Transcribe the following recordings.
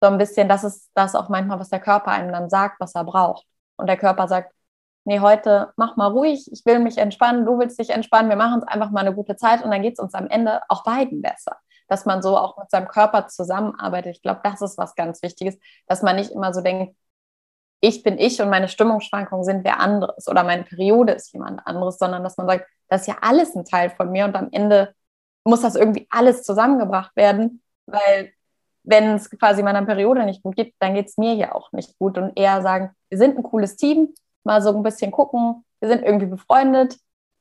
so ein bisschen, das ist das auch manchmal, was der Körper einem dann sagt, was er braucht. Und der Körper sagt, nee, heute mach mal ruhig, ich will mich entspannen, du willst dich entspannen, wir machen uns einfach mal eine gute Zeit und dann geht es uns am Ende auch beiden besser. Dass man so auch mit seinem Körper zusammenarbeitet. Ich glaube, das ist was ganz Wichtiges, dass man nicht immer so denkt, ich bin ich und meine Stimmungsschwankungen sind wer anderes oder meine Periode ist jemand anderes, sondern dass man sagt, das ist ja alles ein Teil von mir und am Ende muss das irgendwie alles zusammengebracht werden, weil wenn es quasi meiner Periode nicht gut geht, dann geht es mir ja auch nicht gut und eher sagen, wir sind ein cooles Team, mal so ein bisschen gucken, wir sind irgendwie befreundet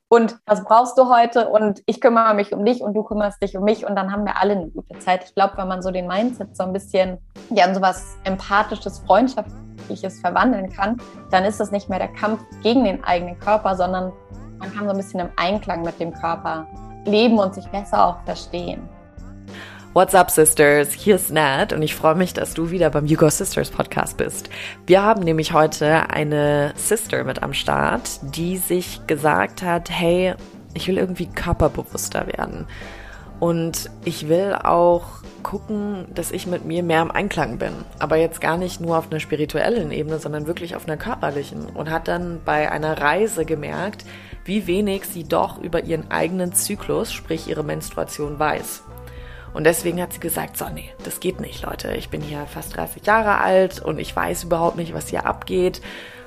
und was brauchst du heute und ich kümmere mich um dich und du kümmerst dich um mich und dann haben wir alle eine gute Zeit. Ich glaube, wenn man so den Mindset so ein bisschen ja, in so was empathisches, freundschaftliches verwandeln kann, dann ist das nicht mehr der Kampf gegen den eigenen Körper, sondern man kann so ein bisschen im Einklang mit dem Körper leben und sich besser auch verstehen. What's up, Sisters? Hier ist Nat und ich freue mich, dass du wieder beim You Go Sisters Podcast bist. Wir haben nämlich heute eine Sister mit am Start, die sich gesagt hat, hey, ich will irgendwie körperbewusster werden. Und ich will auch gucken, dass ich mit mir mehr im Einklang bin. Aber jetzt gar nicht nur auf einer spirituellen Ebene, sondern wirklich auf einer körperlichen. Und hat dann bei einer Reise gemerkt, wie wenig sie doch über ihren eigenen Zyklus, sprich ihre Menstruation, weiß. Und deswegen hat sie gesagt, so, nee, das geht nicht, Leute. Ich bin hier fast 30 Jahre alt und ich weiß überhaupt nicht, was hier abgeht.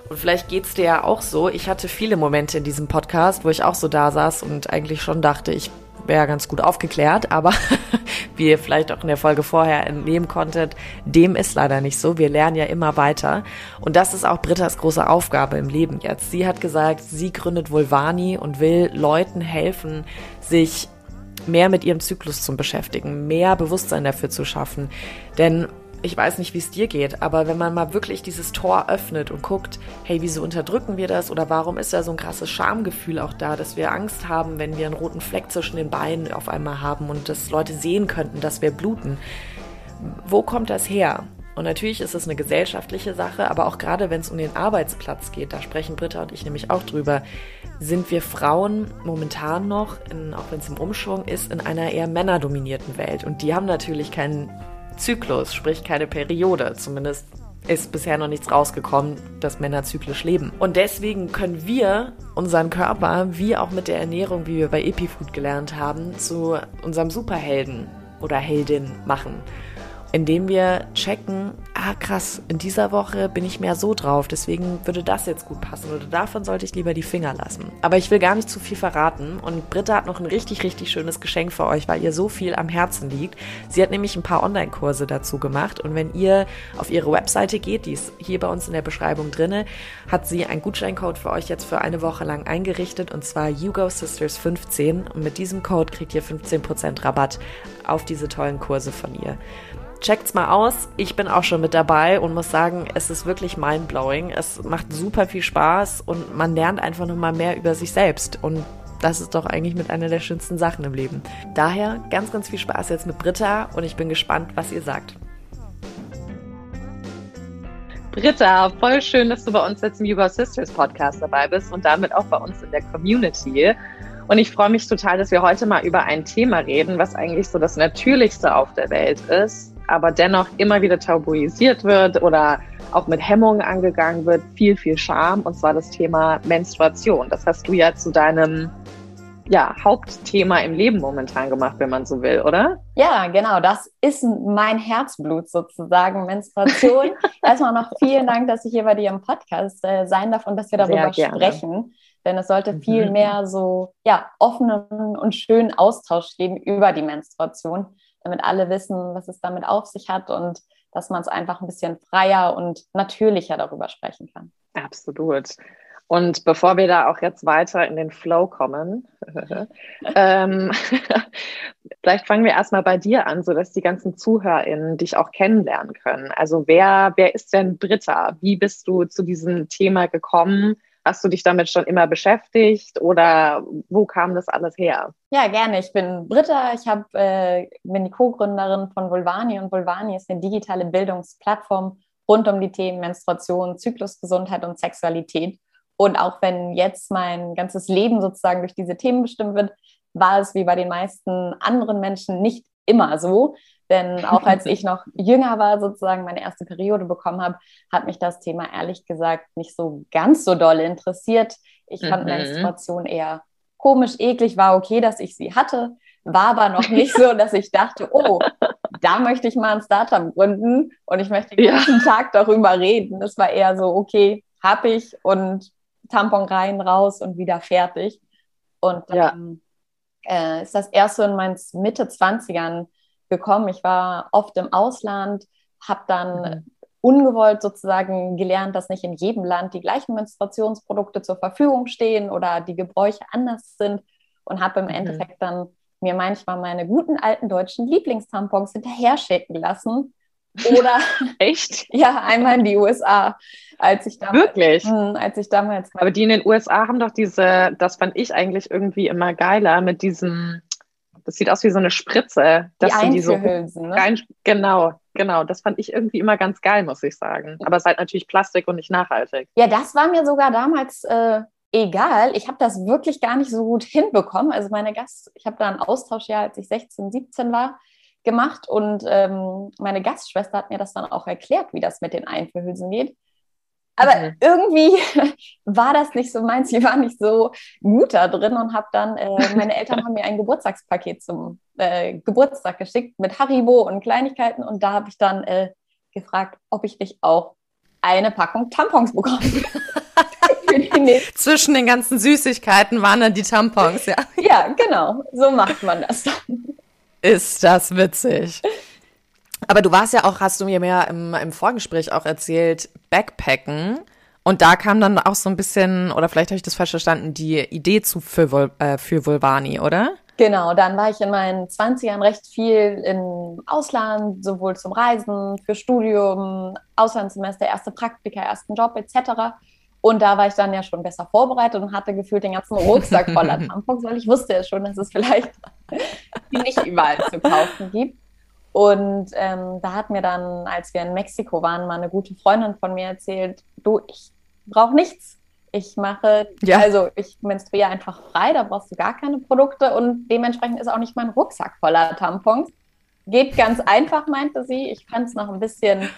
Und vielleicht geht's dir ja auch so. Ich hatte viele Momente in diesem Podcast, wo ich auch so da saß und eigentlich schon dachte, ich wäre ganz gut aufgeklärt, aber wie ihr vielleicht auch in der Folge vorher entnehmen konntet, dem ist leider nicht so. Wir lernen ja immer weiter. Und das ist auch Britta's große Aufgabe im Leben jetzt. Sie hat gesagt, sie gründet Vulvani und will Leuten helfen, sich mehr mit ihrem Zyklus zu beschäftigen, mehr Bewusstsein dafür zu schaffen. Denn ich weiß nicht, wie es dir geht, aber wenn man mal wirklich dieses Tor öffnet und guckt, hey, wieso unterdrücken wir das oder warum ist da so ein krasses Schamgefühl auch da, dass wir Angst haben, wenn wir einen roten Fleck zwischen den Beinen auf einmal haben und dass Leute sehen könnten, dass wir bluten. Wo kommt das her? Und natürlich ist es eine gesellschaftliche Sache, aber auch gerade wenn es um den Arbeitsplatz geht, da sprechen Britta und ich nämlich auch drüber, sind wir Frauen momentan noch, in, auch wenn es im Umschwung ist, in einer eher männerdominierten Welt. Und die haben natürlich keinen Zyklus, sprich keine Periode. Zumindest ist bisher noch nichts rausgekommen, dass Männer zyklisch leben. Und deswegen können wir unseren Körper, wie auch mit der Ernährung, wie wir bei Epifood gelernt haben, zu unserem Superhelden oder Heldin machen indem wir checken, ah krass, in dieser Woche bin ich mehr so drauf, deswegen würde das jetzt gut passen oder davon sollte ich lieber die Finger lassen. Aber ich will gar nicht zu viel verraten und Britta hat noch ein richtig, richtig schönes Geschenk für euch, weil ihr so viel am Herzen liegt. Sie hat nämlich ein paar Online-Kurse dazu gemacht und wenn ihr auf ihre Webseite geht, die ist hier bei uns in der Beschreibung drinne, hat sie einen Gutscheincode für euch jetzt für eine Woche lang eingerichtet und zwar YouGoSisters15 und mit diesem Code kriegt ihr 15% Rabatt auf diese tollen Kurse von ihr checkt's mal aus. Ich bin auch schon mit dabei und muss sagen, es ist wirklich mindblowing. Es macht super viel Spaß und man lernt einfach nochmal mehr über sich selbst. Und das ist doch eigentlich mit einer der schönsten Sachen im Leben. Daher ganz, ganz viel Spaß jetzt mit Britta und ich bin gespannt, was ihr sagt. Britta, voll schön, dass du bei uns jetzt im Yoga Sisters Podcast dabei bist und damit auch bei uns in der Community. Und ich freue mich total, dass wir heute mal über ein Thema reden, was eigentlich so das Natürlichste auf der Welt ist, aber dennoch immer wieder tabuisiert wird oder auch mit Hemmungen angegangen wird, viel, viel Scham, und zwar das Thema Menstruation. Das hast du ja zu deinem ja, Hauptthema im Leben momentan gemacht, wenn man so will, oder? Ja, genau. Das ist mein Herzblut sozusagen, Menstruation. Erstmal noch vielen Dank, dass ich hier bei dir im Podcast äh, sein darf und dass wir darüber sprechen. Denn es sollte viel mhm. mehr so ja, offenen und schönen Austausch geben über die Menstruation damit alle wissen, was es damit auf sich hat und dass man es einfach ein bisschen freier und natürlicher darüber sprechen kann. Absolut. Und bevor wir da auch jetzt weiter in den Flow kommen, ähm, vielleicht fangen wir erstmal bei dir an, sodass die ganzen ZuhörerInnen dich auch kennenlernen können. Also wer, wer ist denn Britta? Wie bist du zu diesem Thema gekommen? Hast du dich damit schon immer beschäftigt oder wo kam das alles her? Ja, gerne. Ich bin Britta. Ich hab, äh, bin die Co-Gründerin von Vulvani und Vulvani ist eine digitale Bildungsplattform rund um die Themen Menstruation, Zyklusgesundheit und Sexualität. Und auch wenn jetzt mein ganzes Leben sozusagen durch diese Themen bestimmt wird, war es wie bei den meisten anderen Menschen nicht immer so. Denn auch als ich noch jünger war, sozusagen meine erste Periode bekommen habe, hat mich das Thema ehrlich gesagt nicht so ganz so doll interessiert. Ich fand mhm. Menstruation eher komisch, eklig, war okay, dass ich sie hatte, war aber noch nicht so, dass ich dachte, oh, da möchte ich mal ein Startup gründen und ich möchte den ganzen ja. Tag darüber reden. Das war eher so, okay, hab ich und Tampon rein, raus und wieder fertig. Und dann ja. äh, ist das erst so in meinen Mitte 20ern gekommen. Ich war oft im Ausland, habe dann mhm. ungewollt sozusagen gelernt, dass nicht in jedem Land die gleichen Menstruationsprodukte zur Verfügung stehen oder die Gebräuche anders sind und habe im mhm. Endeffekt dann mir manchmal meine guten alten deutschen Lieblingstampons hinterher schicken lassen. Oder echt? ja, einmal in die USA, als ich damals. Wirklich? Mh, hm, als ich damals. Aber die in den USA haben doch diese, das fand ich eigentlich irgendwie immer geiler mit diesem, das sieht aus wie so eine Spritze. Das die Einführhülsen, so ne? genau, genau. Das fand ich irgendwie immer ganz geil, muss ich sagen. Aber es ist halt natürlich Plastik und nicht nachhaltig. Ja, das war mir sogar damals äh, egal. Ich habe das wirklich gar nicht so gut hinbekommen. Also meine Gast, ich habe da einen Austausch ja, als ich 16, 17 war, gemacht und ähm, meine Gastschwester hat mir das dann auch erklärt, wie das mit den Einführhülsen geht. Aber mhm. irgendwie war das nicht so meins. Ich war nicht so gut da drin und habe dann, äh, meine Eltern haben mir ein Geburtstagspaket zum äh, Geburtstag geschickt mit Haribo und Kleinigkeiten und da habe ich dann äh, gefragt, ob ich nicht auch eine Packung Tampons bekomme. Zwischen den ganzen Süßigkeiten waren dann die Tampons, ja. Ja, genau. So macht man das dann. Ist das witzig. Aber du warst ja auch, hast du mir mehr im, im Vorgespräch auch erzählt, Backpacken. Und da kam dann auch so ein bisschen, oder vielleicht habe ich das falsch verstanden, die Idee zu für, äh, für Vulvani, oder? Genau, dann war ich in meinen 20ern recht viel im Ausland, sowohl zum Reisen, für Studium, Auslandssemester, erste Praktika, ersten Job etc. Und da war ich dann ja schon besser vorbereitet und hatte gefühlt den ganzen Rucksack voller Tampons, weil ich wusste ja schon, dass es vielleicht die nicht überall zu kaufen gibt. Und ähm, da hat mir dann, als wir in Mexiko waren, mal eine gute Freundin von mir erzählt, du, ich brauche nichts. Ich mache, ja. also ich menstruiere einfach frei, da brauchst du gar keine Produkte und dementsprechend ist auch nicht mein Rucksack voller Tampons. Geht ganz einfach, meinte sie. Ich fand es noch ein bisschen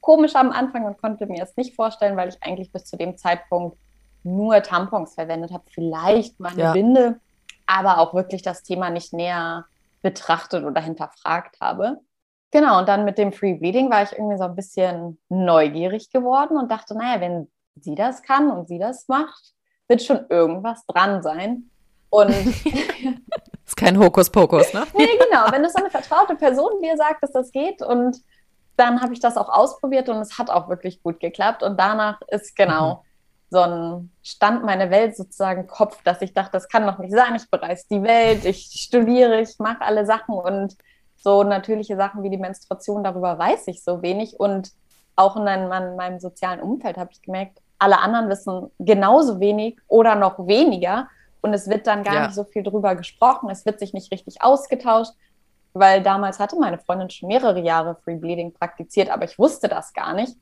komisch am Anfang und konnte mir es nicht vorstellen, weil ich eigentlich bis zu dem Zeitpunkt nur Tampons verwendet habe, vielleicht mal eine ja. Binde, aber auch wirklich das Thema nicht näher betrachtet oder hinterfragt habe. Genau, und dann mit dem Free Bleeding war ich irgendwie so ein bisschen neugierig geworden und dachte, naja, wenn sie das kann und sie das macht, wird schon irgendwas dran sein. Und ist kein Hokuspokus, ne? nee, genau. Wenn es so eine vertraute Person dir sagt, dass das geht und dann habe ich das auch ausprobiert und es hat auch wirklich gut geklappt. Und danach ist genau mhm. So ein Stand meine Welt sozusagen Kopf, dass ich dachte, das kann doch nicht sein. Ich bereise die Welt, ich studiere, ich mache alle Sachen und so natürliche Sachen wie die Menstruation, darüber weiß ich so wenig. Und auch in meinem, in meinem sozialen Umfeld habe ich gemerkt, alle anderen wissen genauso wenig oder noch weniger. Und es wird dann gar ja. nicht so viel drüber gesprochen. Es wird sich nicht richtig ausgetauscht weil damals hatte meine Freundin schon mehrere Jahre Free Bleeding praktiziert, aber ich wusste das gar nicht,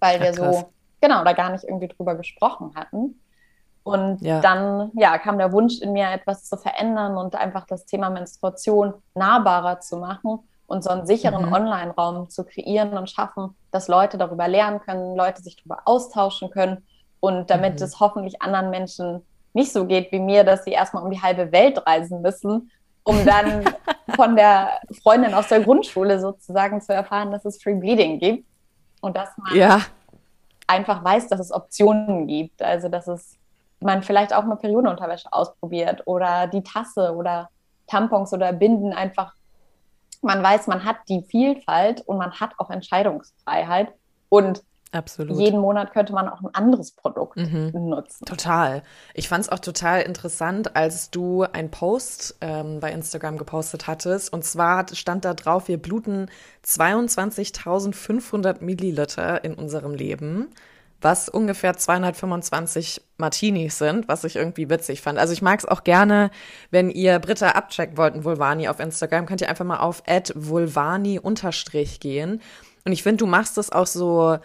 weil ja, wir krass. so, genau, da gar nicht irgendwie drüber gesprochen hatten. Und ja. dann, ja, kam der Wunsch in mir, etwas zu verändern und einfach das Thema Menstruation nahbarer zu machen und so einen sicheren mhm. Online-Raum zu kreieren und schaffen, dass Leute darüber lernen können, Leute sich darüber austauschen können und damit mhm. es hoffentlich anderen Menschen nicht so geht wie mir, dass sie erstmal um die halbe Welt reisen müssen, um dann von der Freundin aus der Grundschule sozusagen zu erfahren, dass es Free Bleeding gibt und dass man ja. Einfach weiß, dass es Optionen gibt. Also dass es man vielleicht auch mal Periodenunterwäsche ausprobiert oder die Tasse oder Tampons oder Binden einfach. Man weiß, man hat die Vielfalt und man hat auch Entscheidungsfreiheit. Und Absolut. Jeden Monat könnte man auch ein anderes Produkt mhm. nutzen. Total. Ich fand es auch total interessant, als du einen Post ähm, bei Instagram gepostet hattest. Und zwar stand da drauf, wir bluten 22.500 Milliliter in unserem Leben, was ungefähr 225 Martinis sind, was ich irgendwie witzig fand. Also ich mag es auch gerne, wenn ihr Britta abchecken wollten, Vulvani auf Instagram, könnt ihr einfach mal auf vulvani unterstrich gehen. Und ich finde, du machst es auch so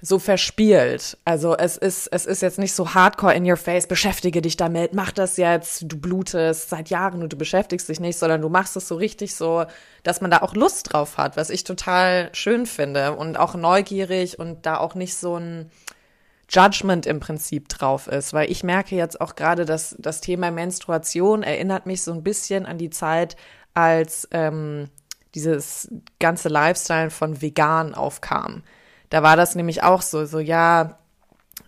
so verspielt. Also es ist, es ist jetzt nicht so hardcore in your face, beschäftige dich damit, mach das jetzt, du blutest seit Jahren und du beschäftigst dich nicht, sondern du machst es so richtig so, dass man da auch Lust drauf hat, was ich total schön finde und auch neugierig und da auch nicht so ein Judgment im Prinzip drauf ist, weil ich merke jetzt auch gerade, dass das Thema Menstruation erinnert mich so ein bisschen an die Zeit, als ähm, dieses ganze Lifestyle von vegan aufkam. Da war das nämlich auch so, so ja,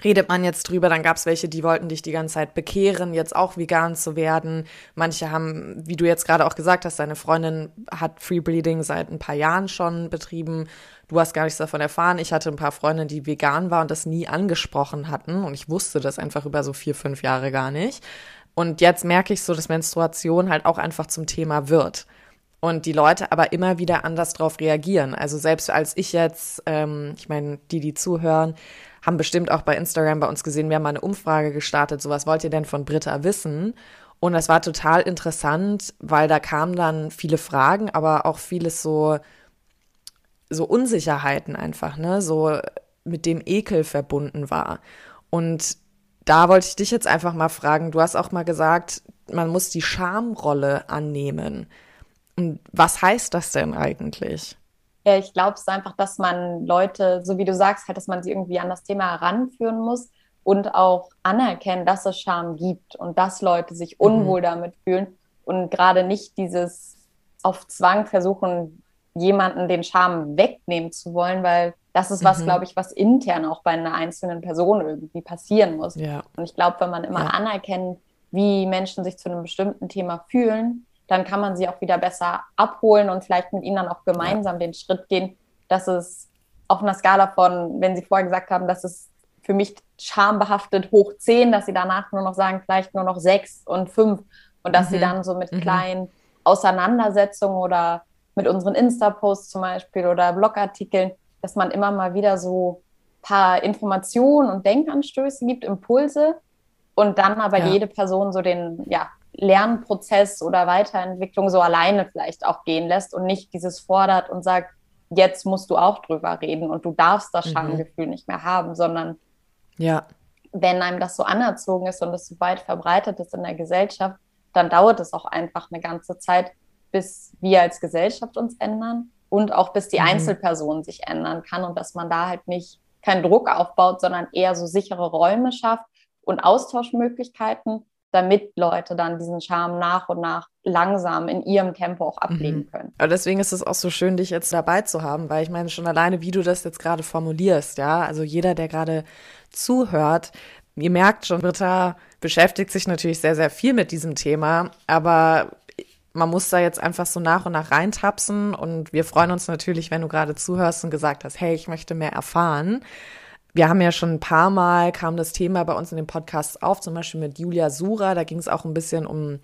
redet man jetzt drüber, dann gab es welche, die wollten dich die ganze Zeit bekehren, jetzt auch vegan zu werden. Manche haben, wie du jetzt gerade auch gesagt hast, deine Freundin hat Free Bleeding seit ein paar Jahren schon betrieben. Du hast gar nichts davon erfahren. Ich hatte ein paar Freunde, die vegan waren und das nie angesprochen hatten. Und ich wusste das einfach über so vier, fünf Jahre gar nicht. Und jetzt merke ich so, dass Menstruation halt auch einfach zum Thema wird und die Leute aber immer wieder anders drauf reagieren. Also selbst als ich jetzt, ähm, ich meine, die, die zuhören, haben bestimmt auch bei Instagram bei uns gesehen, wir haben mal eine Umfrage gestartet, so was wollt ihr denn von Britta wissen? Und das war total interessant, weil da kamen dann viele Fragen, aber auch vieles so, so Unsicherheiten einfach, ne, so mit dem Ekel verbunden war. Und da wollte ich dich jetzt einfach mal fragen, du hast auch mal gesagt, man muss die Schamrolle annehmen. Und was heißt das denn eigentlich? Ja, ich glaube es ist einfach, dass man Leute, so wie du sagst, halt, dass man sie irgendwie an das Thema heranführen muss und auch anerkennen, dass es Scham gibt und dass Leute sich mhm. unwohl mhm. damit fühlen und gerade nicht dieses auf Zwang versuchen, jemanden den Scham wegnehmen zu wollen, weil das ist was, mhm. glaube ich, was intern auch bei einer einzelnen Person irgendwie passieren muss. Ja. Und ich glaube, wenn man immer ja. anerkennt, wie Menschen sich zu einem bestimmten Thema fühlen, dann kann man sie auch wieder besser abholen und vielleicht mit ihnen dann auch gemeinsam den Schritt gehen, dass es auf einer Skala von, wenn sie vorher gesagt haben, dass es für mich schambehaftet hoch zehn, dass sie danach nur noch sagen, vielleicht nur noch sechs und fünf und dass mhm. sie dann so mit mhm. kleinen Auseinandersetzungen oder mit unseren Insta-Posts zum Beispiel oder Blogartikeln, dass man immer mal wieder so ein paar Informationen und Denkanstöße gibt, Impulse und dann aber ja. jede Person so den, ja, Lernprozess oder Weiterentwicklung so alleine vielleicht auch gehen lässt und nicht dieses fordert und sagt, jetzt musst du auch drüber reden und du darfst das mhm. Schamgefühl nicht mehr haben, sondern ja. wenn einem das so anerzogen ist und es so weit verbreitet ist in der Gesellschaft, dann dauert es auch einfach eine ganze Zeit, bis wir als Gesellschaft uns ändern und auch bis die mhm. Einzelperson sich ändern kann und dass man da halt nicht keinen Druck aufbaut, sondern eher so sichere Räume schafft und Austauschmöglichkeiten, damit Leute dann diesen Charme nach und nach langsam in ihrem Tempo auch ablegen mhm. können. Aber deswegen ist es auch so schön, dich jetzt dabei zu haben, weil ich meine schon alleine, wie du das jetzt gerade formulierst, ja, also jeder, der gerade zuhört, ihr merkt schon, Britta beschäftigt sich natürlich sehr, sehr viel mit diesem Thema, aber man muss da jetzt einfach so nach und nach reintapsen und wir freuen uns natürlich, wenn du gerade zuhörst und gesagt hast, hey, ich möchte mehr erfahren wir haben ja schon ein paar Mal kam das Thema bei uns in den Podcasts auf, zum Beispiel mit Julia Sura. Da ging es auch ein bisschen um,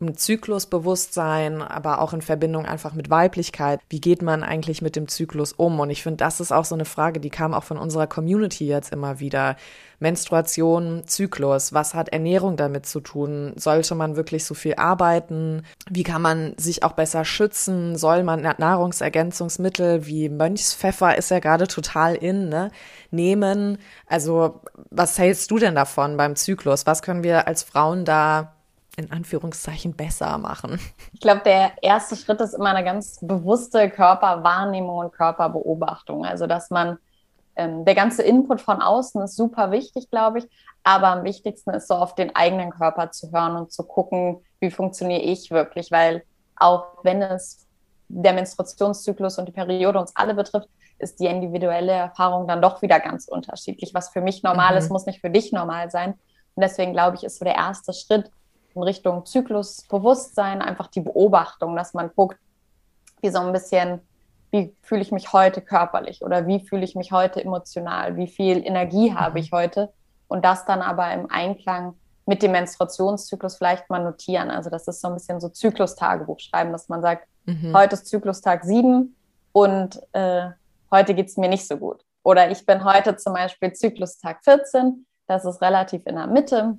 um Zyklusbewusstsein, aber auch in Verbindung einfach mit Weiblichkeit. Wie geht man eigentlich mit dem Zyklus um? Und ich finde, das ist auch so eine Frage, die kam auch von unserer Community jetzt immer wieder. Menstruation, Zyklus, was hat Ernährung damit zu tun? Sollte man wirklich so viel arbeiten? Wie kann man sich auch besser schützen? Soll man Nahrungsergänzungsmittel wie Mönchspfeffer ist ja gerade total in, ne? Nehmen? Also, was hältst du denn davon beim Zyklus? Was können wir als Frauen da in Anführungszeichen besser machen? Ich glaube, der erste Schritt ist immer eine ganz bewusste Körperwahrnehmung und Körperbeobachtung. Also, dass man, ähm, der ganze Input von außen ist super wichtig, glaube ich. Aber am wichtigsten ist so auf den eigenen Körper zu hören und zu gucken, wie funktioniere ich wirklich. Weil auch wenn es der Menstruationszyklus und die Periode uns alle betrifft, ist die individuelle Erfahrung dann doch wieder ganz unterschiedlich. Was für mich normal mhm. ist, muss nicht für dich normal sein. Und deswegen glaube ich, ist so der erste Schritt, in Richtung Zyklusbewusstsein, einfach die Beobachtung, dass man guckt, wie so ein bisschen, wie fühle ich mich heute körperlich oder wie fühle ich mich heute emotional, wie viel Energie habe ich heute und das dann aber im Einklang mit dem Menstruationszyklus vielleicht mal notieren. Also das ist so ein bisschen so Zyklustagebuch schreiben, dass man sagt, mhm. heute ist Zyklustag sieben und äh, heute geht es mir nicht so gut. Oder ich bin heute zum Beispiel Zyklustag 14, das ist relativ in der Mitte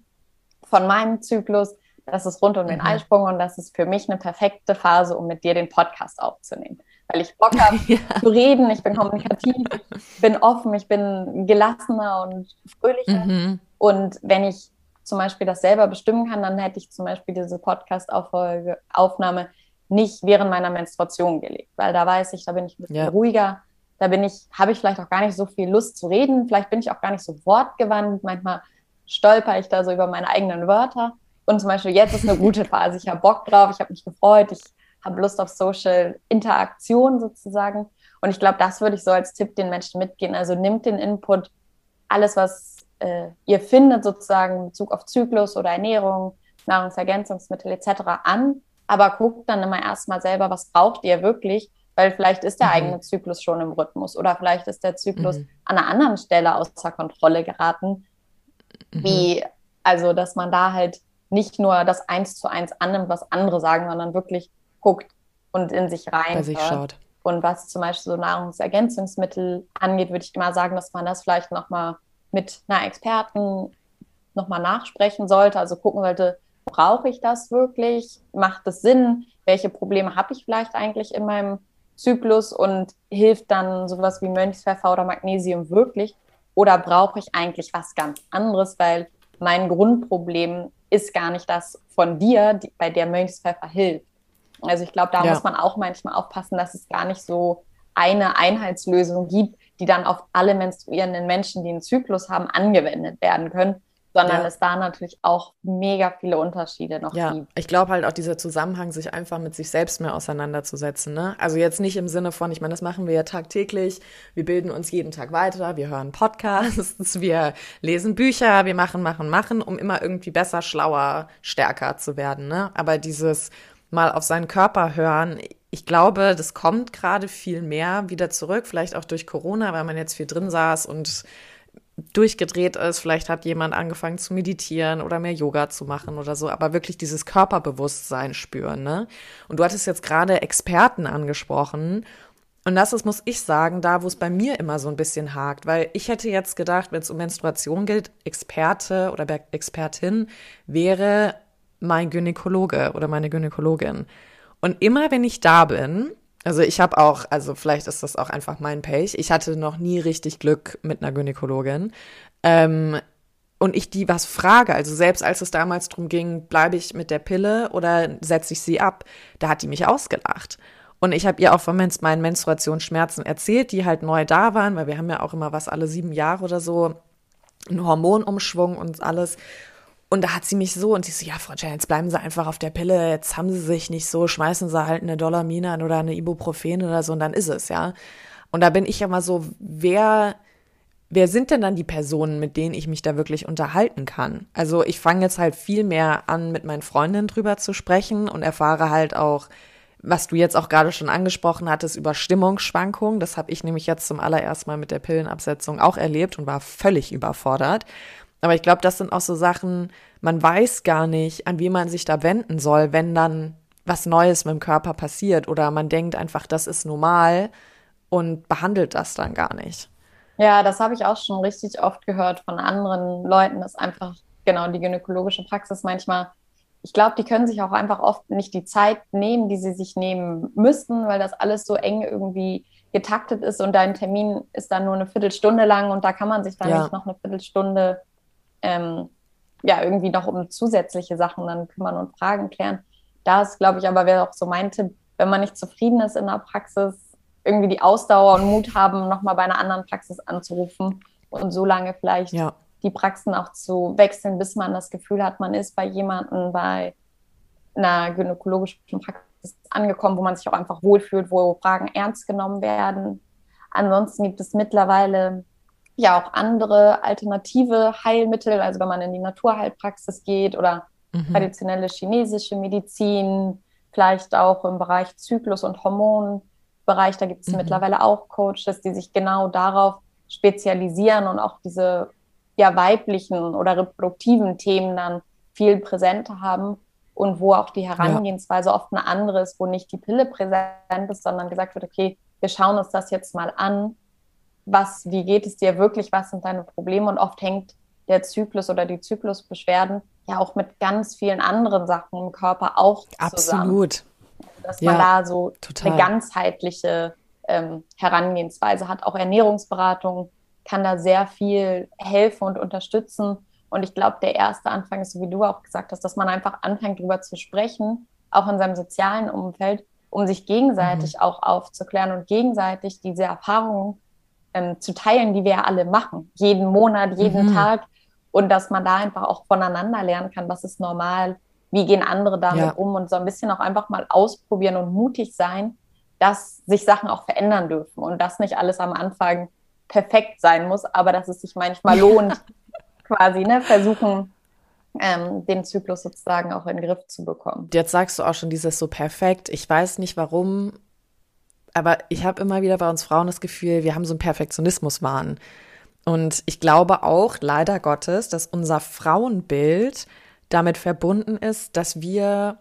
von meinem Zyklus. Das ist rund um den mhm. Eisprung und das ist für mich eine perfekte Phase, um mit dir den Podcast aufzunehmen. weil ich Bock habe ja. zu reden, ich bin kommunikativ, ich bin offen, ich bin gelassener und fröhlicher. Mhm. Und wenn ich zum Beispiel das selber bestimmen kann, dann hätte ich zum Beispiel diese Podcast-Aufnahme nicht während meiner Menstruation gelegt, weil da weiß ich, da bin ich ein bisschen ja. ruhiger, da bin ich, habe ich vielleicht auch gar nicht so viel Lust zu reden, vielleicht bin ich auch gar nicht so wortgewandt, manchmal stolper ich da so über meine eigenen Wörter. Und zum Beispiel jetzt ist eine gute Phase, ich habe Bock drauf, ich habe mich gefreut, ich habe Lust auf Social Interaktion sozusagen. Und ich glaube, das würde ich so als Tipp den Menschen mitgehen. Also nimmt den Input, alles, was äh, ihr findet, sozusagen in Bezug auf Zyklus oder Ernährung, Nahrungsergänzungsmittel etc. an, aber guckt dann immer erstmal selber, was braucht ihr wirklich, weil vielleicht ist der mhm. eigene Zyklus schon im Rhythmus oder vielleicht ist der Zyklus mhm. an einer anderen Stelle außer Kontrolle geraten. Mhm. Wie, also, dass man da halt nicht nur das eins zu eins annimmt, was andere sagen, sondern wirklich guckt und in sich rein. Bei sich schaut. Und was zum Beispiel so Nahrungsergänzungsmittel angeht, würde ich immer sagen, dass man das vielleicht nochmal mit einer Experten nochmal nachsprechen sollte. Also gucken sollte, brauche ich das wirklich? Macht es Sinn? Welche Probleme habe ich vielleicht eigentlich in meinem Zyklus und hilft dann sowas wie Mönchspfeffer oder Magnesium wirklich? Oder brauche ich eigentlich was ganz anderes, weil mein Grundproblem ist gar nicht das von dir, die, bei der Mönchspfeffer hilft. Also ich glaube, da ja. muss man auch manchmal aufpassen, dass es gar nicht so eine Einheitslösung gibt, die dann auf alle menstruierenden Menschen, die einen Zyklus haben, angewendet werden können, sondern ja. es da natürlich auch mega viele Unterschiede noch ja. gibt. Ich glaube halt auch dieser Zusammenhang, sich einfach mit sich selbst mehr auseinanderzusetzen. Ne? Also jetzt nicht im Sinne von, ich meine, das machen wir ja tagtäglich, wir bilden uns jeden Tag weiter, wir hören Podcasts, wir lesen Bücher, wir machen, machen, machen, um immer irgendwie besser, schlauer, stärker zu werden. Ne? Aber dieses mal auf seinen Körper hören, ich glaube, das kommt gerade viel mehr wieder zurück, vielleicht auch durch Corona, weil man jetzt viel drin saß und durchgedreht ist. Vielleicht hat jemand angefangen zu meditieren oder mehr Yoga zu machen oder so, aber wirklich dieses Körperbewusstsein spüren. Ne? Und du hattest jetzt gerade Experten angesprochen. Und das ist, muss ich sagen, da, wo es bei mir immer so ein bisschen hakt, weil ich hätte jetzt gedacht, wenn es um Menstruation geht, Experte oder Expertin wäre mein Gynäkologe oder meine Gynäkologin. Und immer wenn ich da bin, also ich habe auch, also vielleicht ist das auch einfach mein Pech. Ich hatte noch nie richtig Glück mit einer Gynäkologin. Ähm, und ich die was frage, also selbst als es damals drum ging, bleibe ich mit der Pille oder setze ich sie ab, da hat die mich ausgelacht. Und ich habe ihr auch von meinen Menstruationsschmerzen erzählt, die halt neu da waren, weil wir haben ja auch immer was alle sieben Jahre oder so, einen Hormonumschwung und alles. Und da hat sie mich so und sie so, ja, Frau Chen, jetzt bleiben Sie einfach auf der Pille, jetzt haben Sie sich nicht so, schmeißen Sie halt eine Dolamine an oder eine Ibuprofen oder so und dann ist es, ja. Und da bin ich ja mal so, wer, wer sind denn dann die Personen, mit denen ich mich da wirklich unterhalten kann? Also ich fange jetzt halt viel mehr an, mit meinen Freundinnen drüber zu sprechen und erfahre halt auch, was du jetzt auch gerade schon angesprochen hattest, über Stimmungsschwankungen. Das habe ich nämlich jetzt zum allerersten Mal mit der Pillenabsetzung auch erlebt und war völlig überfordert. Aber ich glaube, das sind auch so Sachen, man weiß gar nicht, an wen man sich da wenden soll, wenn dann was Neues mit dem Körper passiert oder man denkt einfach, das ist normal und behandelt das dann gar nicht. Ja, das habe ich auch schon richtig oft gehört von anderen Leuten, dass einfach genau die gynäkologische Praxis manchmal, ich glaube, die können sich auch einfach oft nicht die Zeit nehmen, die sie sich nehmen müssten, weil das alles so eng irgendwie getaktet ist und dein Termin ist dann nur eine Viertelstunde lang und da kann man sich dann ja. nicht noch eine Viertelstunde ähm, ja irgendwie noch um zusätzliche Sachen dann kümmern und Fragen klären. Da ist, glaube ich, aber wäre auch so mein Tipp, wenn man nicht zufrieden ist in der Praxis, irgendwie die Ausdauer und Mut haben, nochmal bei einer anderen Praxis anzurufen und so lange vielleicht ja. die Praxen auch zu wechseln, bis man das Gefühl hat, man ist bei jemandem bei einer gynäkologischen Praxis angekommen, wo man sich auch einfach wohlfühlt, wo Fragen ernst genommen werden. Ansonsten gibt es mittlerweile ja auch andere alternative Heilmittel, also wenn man in die Naturheilpraxis geht oder mhm. traditionelle chinesische Medizin, vielleicht auch im Bereich Zyklus- und Hormonbereich, da gibt es mhm. mittlerweile auch Coaches, die sich genau darauf spezialisieren und auch diese ja weiblichen oder reproduktiven Themen dann viel präsenter haben und wo auch die Herangehensweise ja. oft eine andere ist, wo nicht die Pille präsent ist, sondern gesagt wird, okay, wir schauen uns das jetzt mal an was, wie geht es dir wirklich, was sind deine Probleme und oft hängt der Zyklus oder die Zyklusbeschwerden ja auch mit ganz vielen anderen Sachen im Körper auch zusammen. Absolut. dass man da so total. eine ganzheitliche ähm, Herangehensweise hat. Auch Ernährungsberatung kann da sehr viel helfen und unterstützen. Und ich glaube, der erste Anfang ist, so wie du auch gesagt hast, dass man einfach anfängt, darüber zu sprechen, auch in seinem sozialen Umfeld, um sich gegenseitig mhm. auch aufzuklären und gegenseitig diese Erfahrungen ähm, zu teilen, die wir ja alle machen, jeden Monat, jeden mhm. Tag. Und dass man da einfach auch voneinander lernen kann, was ist normal, wie gehen andere damit ja. um und so ein bisschen auch einfach mal ausprobieren und mutig sein, dass sich Sachen auch verändern dürfen und dass nicht alles am Anfang perfekt sein muss, aber dass es sich manchmal lohnt, quasi, ne, versuchen, ähm, den Zyklus sozusagen auch in den Griff zu bekommen. Jetzt sagst du auch schon dieses so perfekt. Ich weiß nicht warum, aber ich habe immer wieder bei uns Frauen das Gefühl, wir haben so einen Perfektionismuswahn. Und ich glaube auch, leider Gottes, dass unser Frauenbild damit verbunden ist, dass wir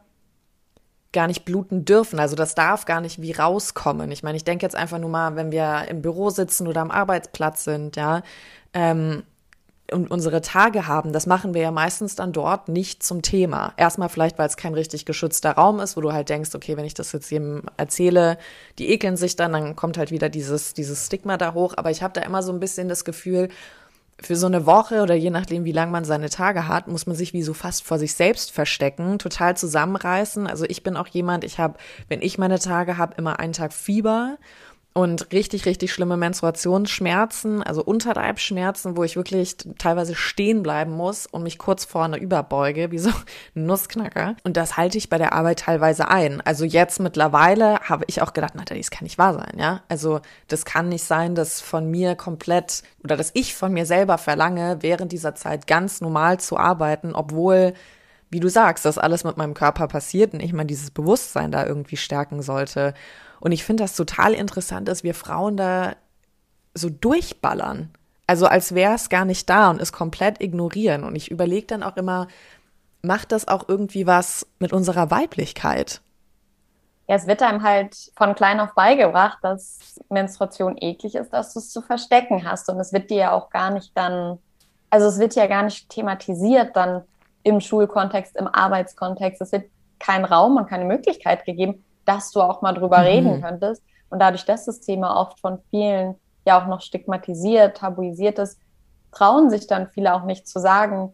gar nicht bluten dürfen. Also das darf gar nicht wie rauskommen. Ich meine, ich denke jetzt einfach nur mal, wenn wir im Büro sitzen oder am Arbeitsplatz sind, ja, ähm, unsere Tage haben, das machen wir ja meistens dann dort nicht zum Thema. Erstmal vielleicht, weil es kein richtig geschützter Raum ist, wo du halt denkst, okay, wenn ich das jetzt jedem erzähle, die ekeln sich dann, dann kommt halt wieder dieses, dieses Stigma da hoch. Aber ich habe da immer so ein bisschen das Gefühl, für so eine Woche oder je nachdem, wie lang man seine Tage hat, muss man sich wie so fast vor sich selbst verstecken, total zusammenreißen. Also ich bin auch jemand, ich habe, wenn ich meine Tage habe, immer einen Tag Fieber und richtig, richtig schlimme Menstruationsschmerzen, also Unterleibschmerzen, wo ich wirklich teilweise stehen bleiben muss und mich kurz vorne überbeuge, wie so ein Nussknacker. Und das halte ich bei der Arbeit teilweise ein. Also jetzt mittlerweile habe ich auch gedacht, Nathalie, das kann nicht wahr sein, ja? Also das kann nicht sein, dass von mir komplett oder dass ich von mir selber verlange, während dieser Zeit ganz normal zu arbeiten, obwohl wie du sagst, das alles mit meinem Körper passiert und ich mal dieses Bewusstsein da irgendwie stärken sollte. Und ich finde das total interessant, dass wir Frauen da so durchballern. Also als wäre es gar nicht da und es komplett ignorieren. Und ich überlege dann auch immer, macht das auch irgendwie was mit unserer Weiblichkeit? Ja, es wird einem halt von klein auf beigebracht, dass Menstruation eklig ist, dass du es zu verstecken hast. Und es wird dir ja auch gar nicht dann, also es wird ja gar nicht thematisiert dann im Schulkontext, im Arbeitskontext. Es wird kein Raum und keine Möglichkeit gegeben, dass du auch mal drüber mhm. reden könntest. Und dadurch, dass das Thema oft von vielen ja auch noch stigmatisiert, tabuisiert ist, trauen sich dann viele auch nicht zu sagen,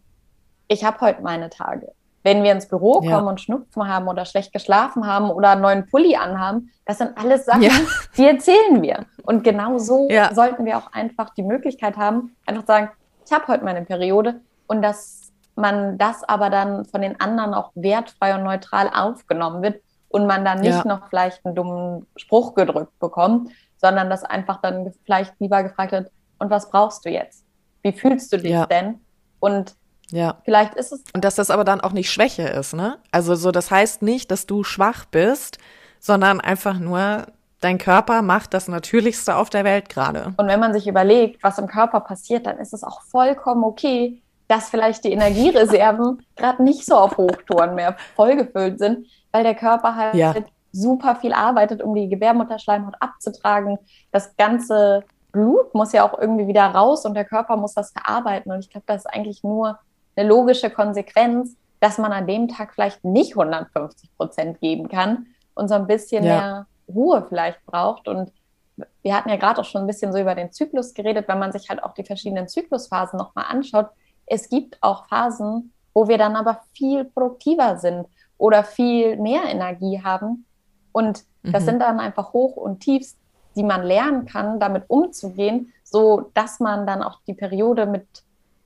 ich habe heute meine Tage. Wenn wir ins Büro kommen ja. und Schnupfen haben oder schlecht geschlafen haben oder einen neuen Pulli anhaben, das sind alles Sachen, ja. die erzählen wir. Und genau so ja. sollten wir auch einfach die Möglichkeit haben, einfach zu sagen, ich habe heute meine Periode und dass man das aber dann von den anderen auch wertfrei und neutral aufgenommen wird und man dann nicht ja. noch vielleicht einen dummen Spruch gedrückt bekommt, sondern dass einfach dann vielleicht lieber gefragt wird, und was brauchst du jetzt? Wie fühlst du dich ja. denn? Und ja. vielleicht ist es. Und dass das aber dann auch nicht Schwäche ist, ne? Also so, das heißt nicht, dass du schwach bist, sondern einfach nur, dein Körper macht das Natürlichste auf der Welt gerade. Und wenn man sich überlegt, was im Körper passiert, dann ist es auch vollkommen okay, dass vielleicht die Energiereserven gerade nicht so auf Hochtouren mehr vollgefüllt sind, weil der Körper halt ja. super viel arbeitet, um die Gebärmutterschleimhaut abzutragen. Das ganze Blut muss ja auch irgendwie wieder raus und der Körper muss das verarbeiten. Und ich glaube, das ist eigentlich nur eine logische Konsequenz, dass man an dem Tag vielleicht nicht 150 Prozent geben kann und so ein bisschen ja. mehr Ruhe vielleicht braucht. Und wir hatten ja gerade auch schon ein bisschen so über den Zyklus geredet, wenn man sich halt auch die verschiedenen Zyklusphasen nochmal anschaut. Es gibt auch Phasen, wo wir dann aber viel produktiver sind oder viel mehr Energie haben. Und das mhm. sind dann einfach Hoch- und Tiefs, die man lernen kann, damit umzugehen, so dass man dann auch die Periode mit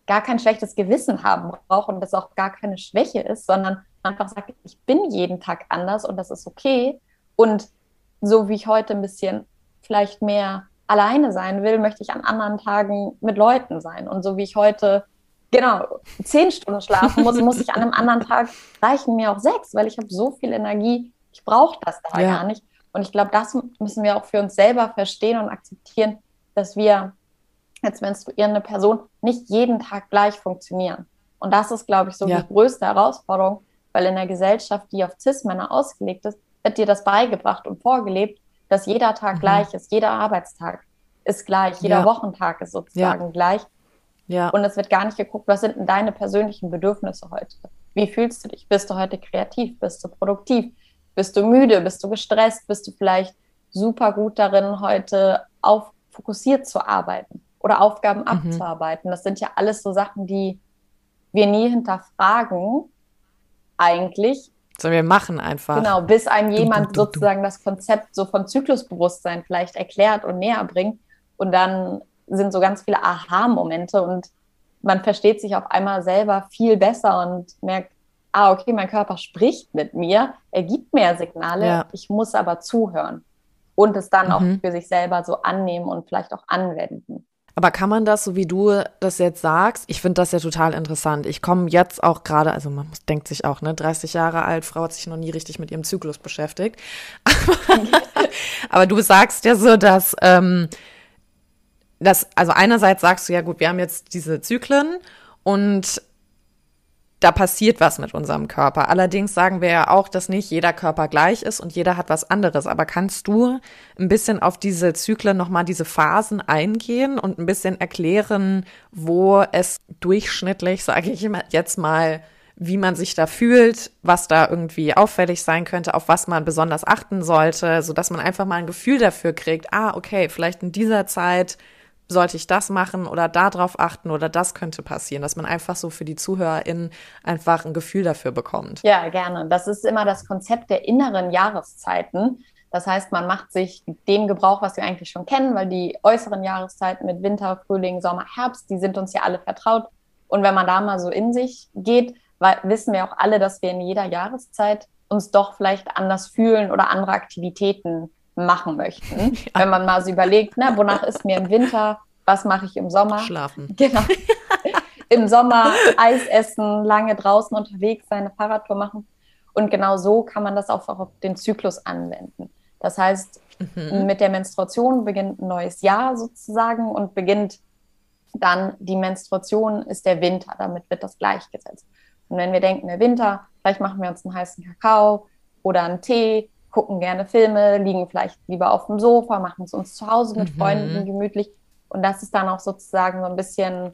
gar kein schlechtes Gewissen haben braucht und das auch gar keine Schwäche ist, sondern einfach sagt, ich bin jeden Tag anders und das ist okay. Und so wie ich heute ein bisschen vielleicht mehr alleine sein will, möchte ich an anderen Tagen mit Leuten sein. Und so wie ich heute genau, zehn Stunden schlafen muss, muss ich an einem anderen Tag reichen mir auch sechs, weil ich habe so viel Energie, ich brauche das da ja. gar nicht. Und ich glaube, das müssen wir auch für uns selber verstehen und akzeptieren, dass wir als menstruierende Person nicht jeden Tag gleich funktionieren. Und das ist, glaube ich, so ja. die größte Herausforderung, weil in der Gesellschaft, die auf Cis-Männer ausgelegt ist, wird dir das beigebracht und vorgelebt, dass jeder Tag mhm. gleich ist, jeder Arbeitstag ist gleich, jeder ja. Wochentag ist sozusagen ja. gleich. Ja. Und es wird gar nicht geguckt, was sind denn deine persönlichen Bedürfnisse heute? Wie fühlst du dich? Bist du heute kreativ? Bist du produktiv? Bist du müde? Bist du gestresst? Bist du vielleicht super gut darin, heute auf fokussiert zu arbeiten oder Aufgaben mhm. abzuarbeiten? Das sind ja alles so Sachen, die wir nie hinterfragen, eigentlich. Sondern wir machen einfach. Genau, bis einem jemand du, du, du, sozusagen das Konzept so von Zyklusbewusstsein vielleicht erklärt und näher bringt. Und dann sind so ganz viele Aha-Momente und man versteht sich auf einmal selber viel besser und merkt, ah, okay, mein Körper spricht mit mir, er gibt mir Signale, ja. ich muss aber zuhören und es dann mhm. auch für sich selber so annehmen und vielleicht auch anwenden. Aber kann man das, so wie du das jetzt sagst, ich finde das ja total interessant. Ich komme jetzt auch gerade, also man denkt sich auch, ne, 30 Jahre alt, Frau hat sich noch nie richtig mit ihrem Zyklus beschäftigt. Aber du sagst ja so, dass, ähm, dass, also einerseits sagst du ja gut, wir haben jetzt diese Zyklen und da passiert was mit unserem Körper. Allerdings sagen wir ja auch, dass nicht jeder Körper gleich ist und jeder hat was anderes. Aber kannst du ein bisschen auf diese Zyklen nochmal, diese Phasen eingehen und ein bisschen erklären, wo es durchschnittlich, sage ich jetzt mal, wie man sich da fühlt, was da irgendwie auffällig sein könnte, auf was man besonders achten sollte, so dass man einfach mal ein Gefühl dafür kriegt, ah, okay, vielleicht in dieser Zeit sollte ich das machen oder darauf achten oder das könnte passieren, dass man einfach so für die ZuhörerInnen einfach ein Gefühl dafür bekommt. Ja, gerne. Das ist immer das Konzept der inneren Jahreszeiten. Das heißt, man macht sich dem Gebrauch, was wir eigentlich schon kennen, weil die äußeren Jahreszeiten mit Winter, Frühling, Sommer, Herbst, die sind uns ja alle vertraut. Und wenn man da mal so in sich geht, wissen wir auch alle, dass wir in jeder Jahreszeit uns doch vielleicht anders fühlen oder andere Aktivitäten machen möchten. Ja. Wenn man mal so überlegt, na, wonach ist mir im Winter, was mache ich im Sommer? Schlafen. Genau. Im Sommer Eis essen, lange draußen unterwegs seine Fahrradtour machen. Und genau so kann man das auch auf den Zyklus anwenden. Das heißt, mhm. mit der Menstruation beginnt ein neues Jahr sozusagen und beginnt dann die Menstruation ist der Winter. Damit wird das gleichgesetzt. Und wenn wir denken, der Winter, vielleicht machen wir uns einen heißen Kakao oder einen Tee gucken gerne Filme, liegen vielleicht lieber auf dem Sofa, machen es uns zu Hause mit mhm. Freunden gemütlich. Und das ist dann auch sozusagen so ein bisschen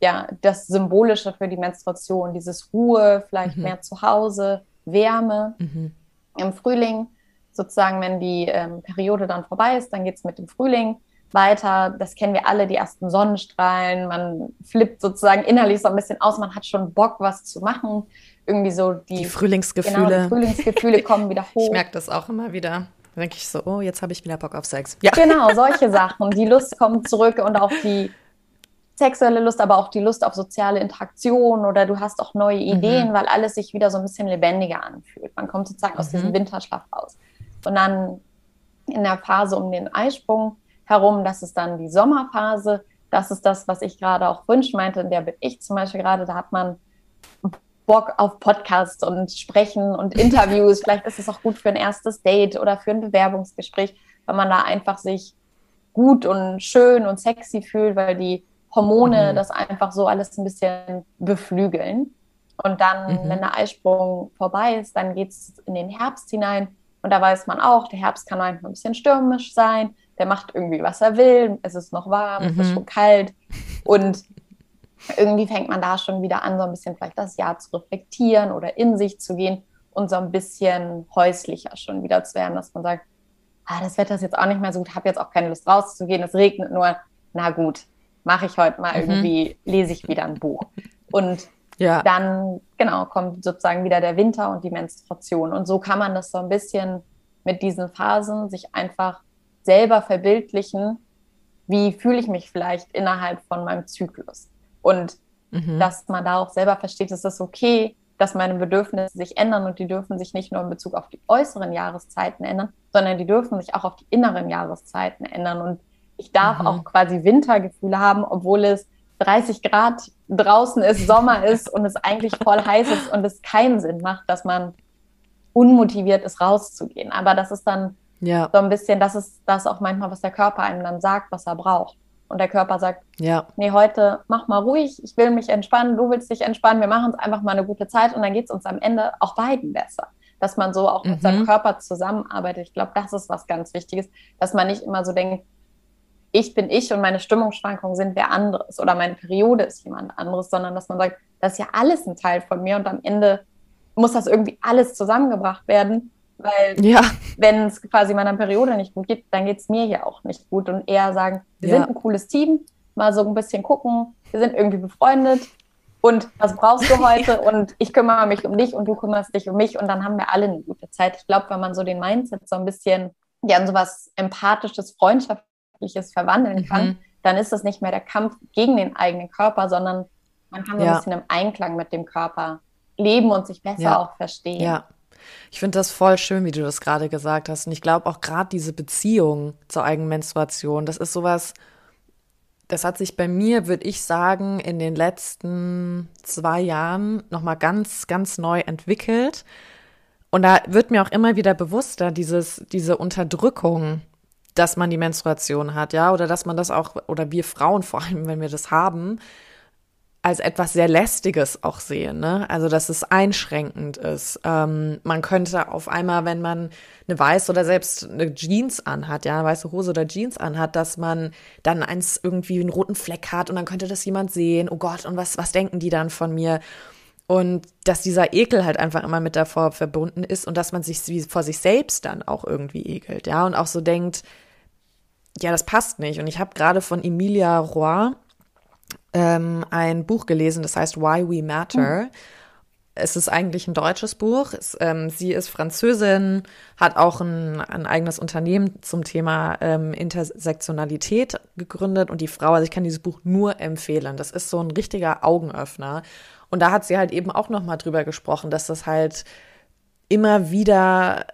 ja, das Symbolische für die Menstruation, dieses Ruhe, vielleicht mhm. mehr zu Hause, Wärme. Mhm. Im Frühling, sozusagen, wenn die ähm, Periode dann vorbei ist, dann geht es mit dem Frühling weiter. Das kennen wir alle, die ersten Sonnenstrahlen. Man flippt sozusagen innerlich so ein bisschen aus, man hat schon Bock, was zu machen irgendwie so die, die Frühlingsgefühle. Genau, die Frühlingsgefühle kommen wieder hoch. Ich merke das auch immer wieder. Da denke ich so, oh, jetzt habe ich wieder Bock auf Sex. Ja. Genau, solche Sachen. Die Lust kommt zurück und auch die sexuelle Lust, aber auch die Lust auf soziale Interaktion oder du hast auch neue mhm. Ideen, mhm. weil alles sich wieder so ein bisschen lebendiger anfühlt. Man kommt sozusagen mhm. aus diesem Winterschlaf raus. Und dann in der Phase um den Eisprung herum, das ist dann die Sommerphase. Das ist das, was ich gerade auch wünsche, meinte, in der bin ich zum Beispiel gerade, da hat man Bock auf Podcasts und Sprechen und Interviews. Vielleicht ist es auch gut für ein erstes Date oder für ein Bewerbungsgespräch, weil man da einfach sich gut und schön und sexy fühlt, weil die Hormone mhm. das einfach so alles ein bisschen beflügeln. Und dann, mhm. wenn der Eisprung vorbei ist, dann geht es in den Herbst hinein. Und da weiß man auch, der Herbst kann manchmal ein bisschen stürmisch sein. Der macht irgendwie, was er will. Es ist noch warm, mhm. es ist mhm. schon kalt. Und irgendwie fängt man da schon wieder an, so ein bisschen vielleicht das Jahr zu reflektieren oder in sich zu gehen und so ein bisschen häuslicher schon wieder zu werden, dass man sagt, ah, das Wetter ist jetzt auch nicht mehr so gut, habe jetzt auch keine Lust rauszugehen, es regnet nur, na gut, mache ich heute mal mhm. irgendwie, lese ich wieder ein Buch. Und ja. dann, genau, kommt sozusagen wieder der Winter und die Menstruation. Und so kann man das so ein bisschen mit diesen Phasen sich einfach selber verbildlichen, wie fühle ich mich vielleicht innerhalb von meinem Zyklus. Und mhm. dass man da auch selber versteht, es ist okay, dass meine Bedürfnisse sich ändern und die dürfen sich nicht nur in Bezug auf die äußeren Jahreszeiten ändern, sondern die dürfen sich auch auf die inneren Jahreszeiten ändern. Und ich darf mhm. auch quasi Wintergefühle haben, obwohl es 30 Grad draußen ist, Sommer ist und es eigentlich voll heiß ist und es keinen Sinn macht, dass man unmotiviert ist, rauszugehen. Aber das ist dann ja. so ein bisschen, das ist das auch manchmal, was der Körper einem dann sagt, was er braucht und der Körper sagt, ja. nee, heute mach mal ruhig, ich will mich entspannen, du willst dich entspannen, wir machen uns einfach mal eine gute Zeit und dann geht es uns am Ende auch beiden besser. Dass man so auch mhm. mit seinem mhm. Körper zusammenarbeitet. Ich glaube, das ist was ganz Wichtiges, dass man nicht immer so denkt, ich bin ich und meine Stimmungsschwankungen sind wer anderes oder meine Periode ist jemand anderes, sondern dass man sagt, das ist ja alles ein Teil von mir und am Ende muss das irgendwie alles zusammengebracht werden Weil ja. wenn es quasi meiner Periode nicht gut geht, dann geht es mir ja auch nicht gut. Und eher sagen, wir ja. sind ein cooles Team, mal so ein bisschen gucken, wir sind irgendwie befreundet und was brauchst du heute und ich kümmere mich um dich und du kümmerst dich um mich und dann haben wir alle eine gute Zeit. Ich glaube, wenn man so den Mindset so ein bisschen ja, in so was Empathisches, Freundschaftliches verwandeln kann, mhm. dann ist das nicht mehr der Kampf gegen den eigenen Körper, sondern man kann so ja. ein bisschen im Einklang mit dem Körper leben und sich besser ja. auch verstehen. Ja. Ich finde das voll schön, wie du das gerade gesagt hast. Und ich glaube auch gerade diese Beziehung zur eigenen Menstruation, das ist sowas, das hat sich bei mir, würde ich sagen, in den letzten zwei Jahren nochmal ganz, ganz neu entwickelt. Und da wird mir auch immer wieder bewusster, dieses, diese Unterdrückung, dass man die Menstruation hat, ja, oder dass man das auch, oder wir Frauen vor allem, wenn wir das haben, als etwas sehr Lästiges auch sehen, ne? Also dass es einschränkend ist. Ähm, man könnte auf einmal, wenn man eine weiße oder selbst eine Jeans anhat, ja, eine weiße Hose oder Jeans anhat, dass man dann eins irgendwie einen roten Fleck hat und dann könnte das jemand sehen. Oh Gott, und was was denken die dann von mir? Und dass dieser Ekel halt einfach immer mit davor verbunden ist und dass man sich wie vor sich selbst dann auch irgendwie ekelt, ja, und auch so denkt, ja, das passt nicht. Und ich habe gerade von Emilia Roy ähm, ein Buch gelesen, das heißt Why We Matter. Mhm. Es ist eigentlich ein deutsches Buch. Es, ähm, sie ist Französin, hat auch ein, ein eigenes Unternehmen zum Thema ähm, Intersektionalität gegründet und die Frau, also ich kann dieses Buch nur empfehlen. Das ist so ein richtiger Augenöffner. Und da hat sie halt eben auch noch mal drüber gesprochen, dass das halt immer wieder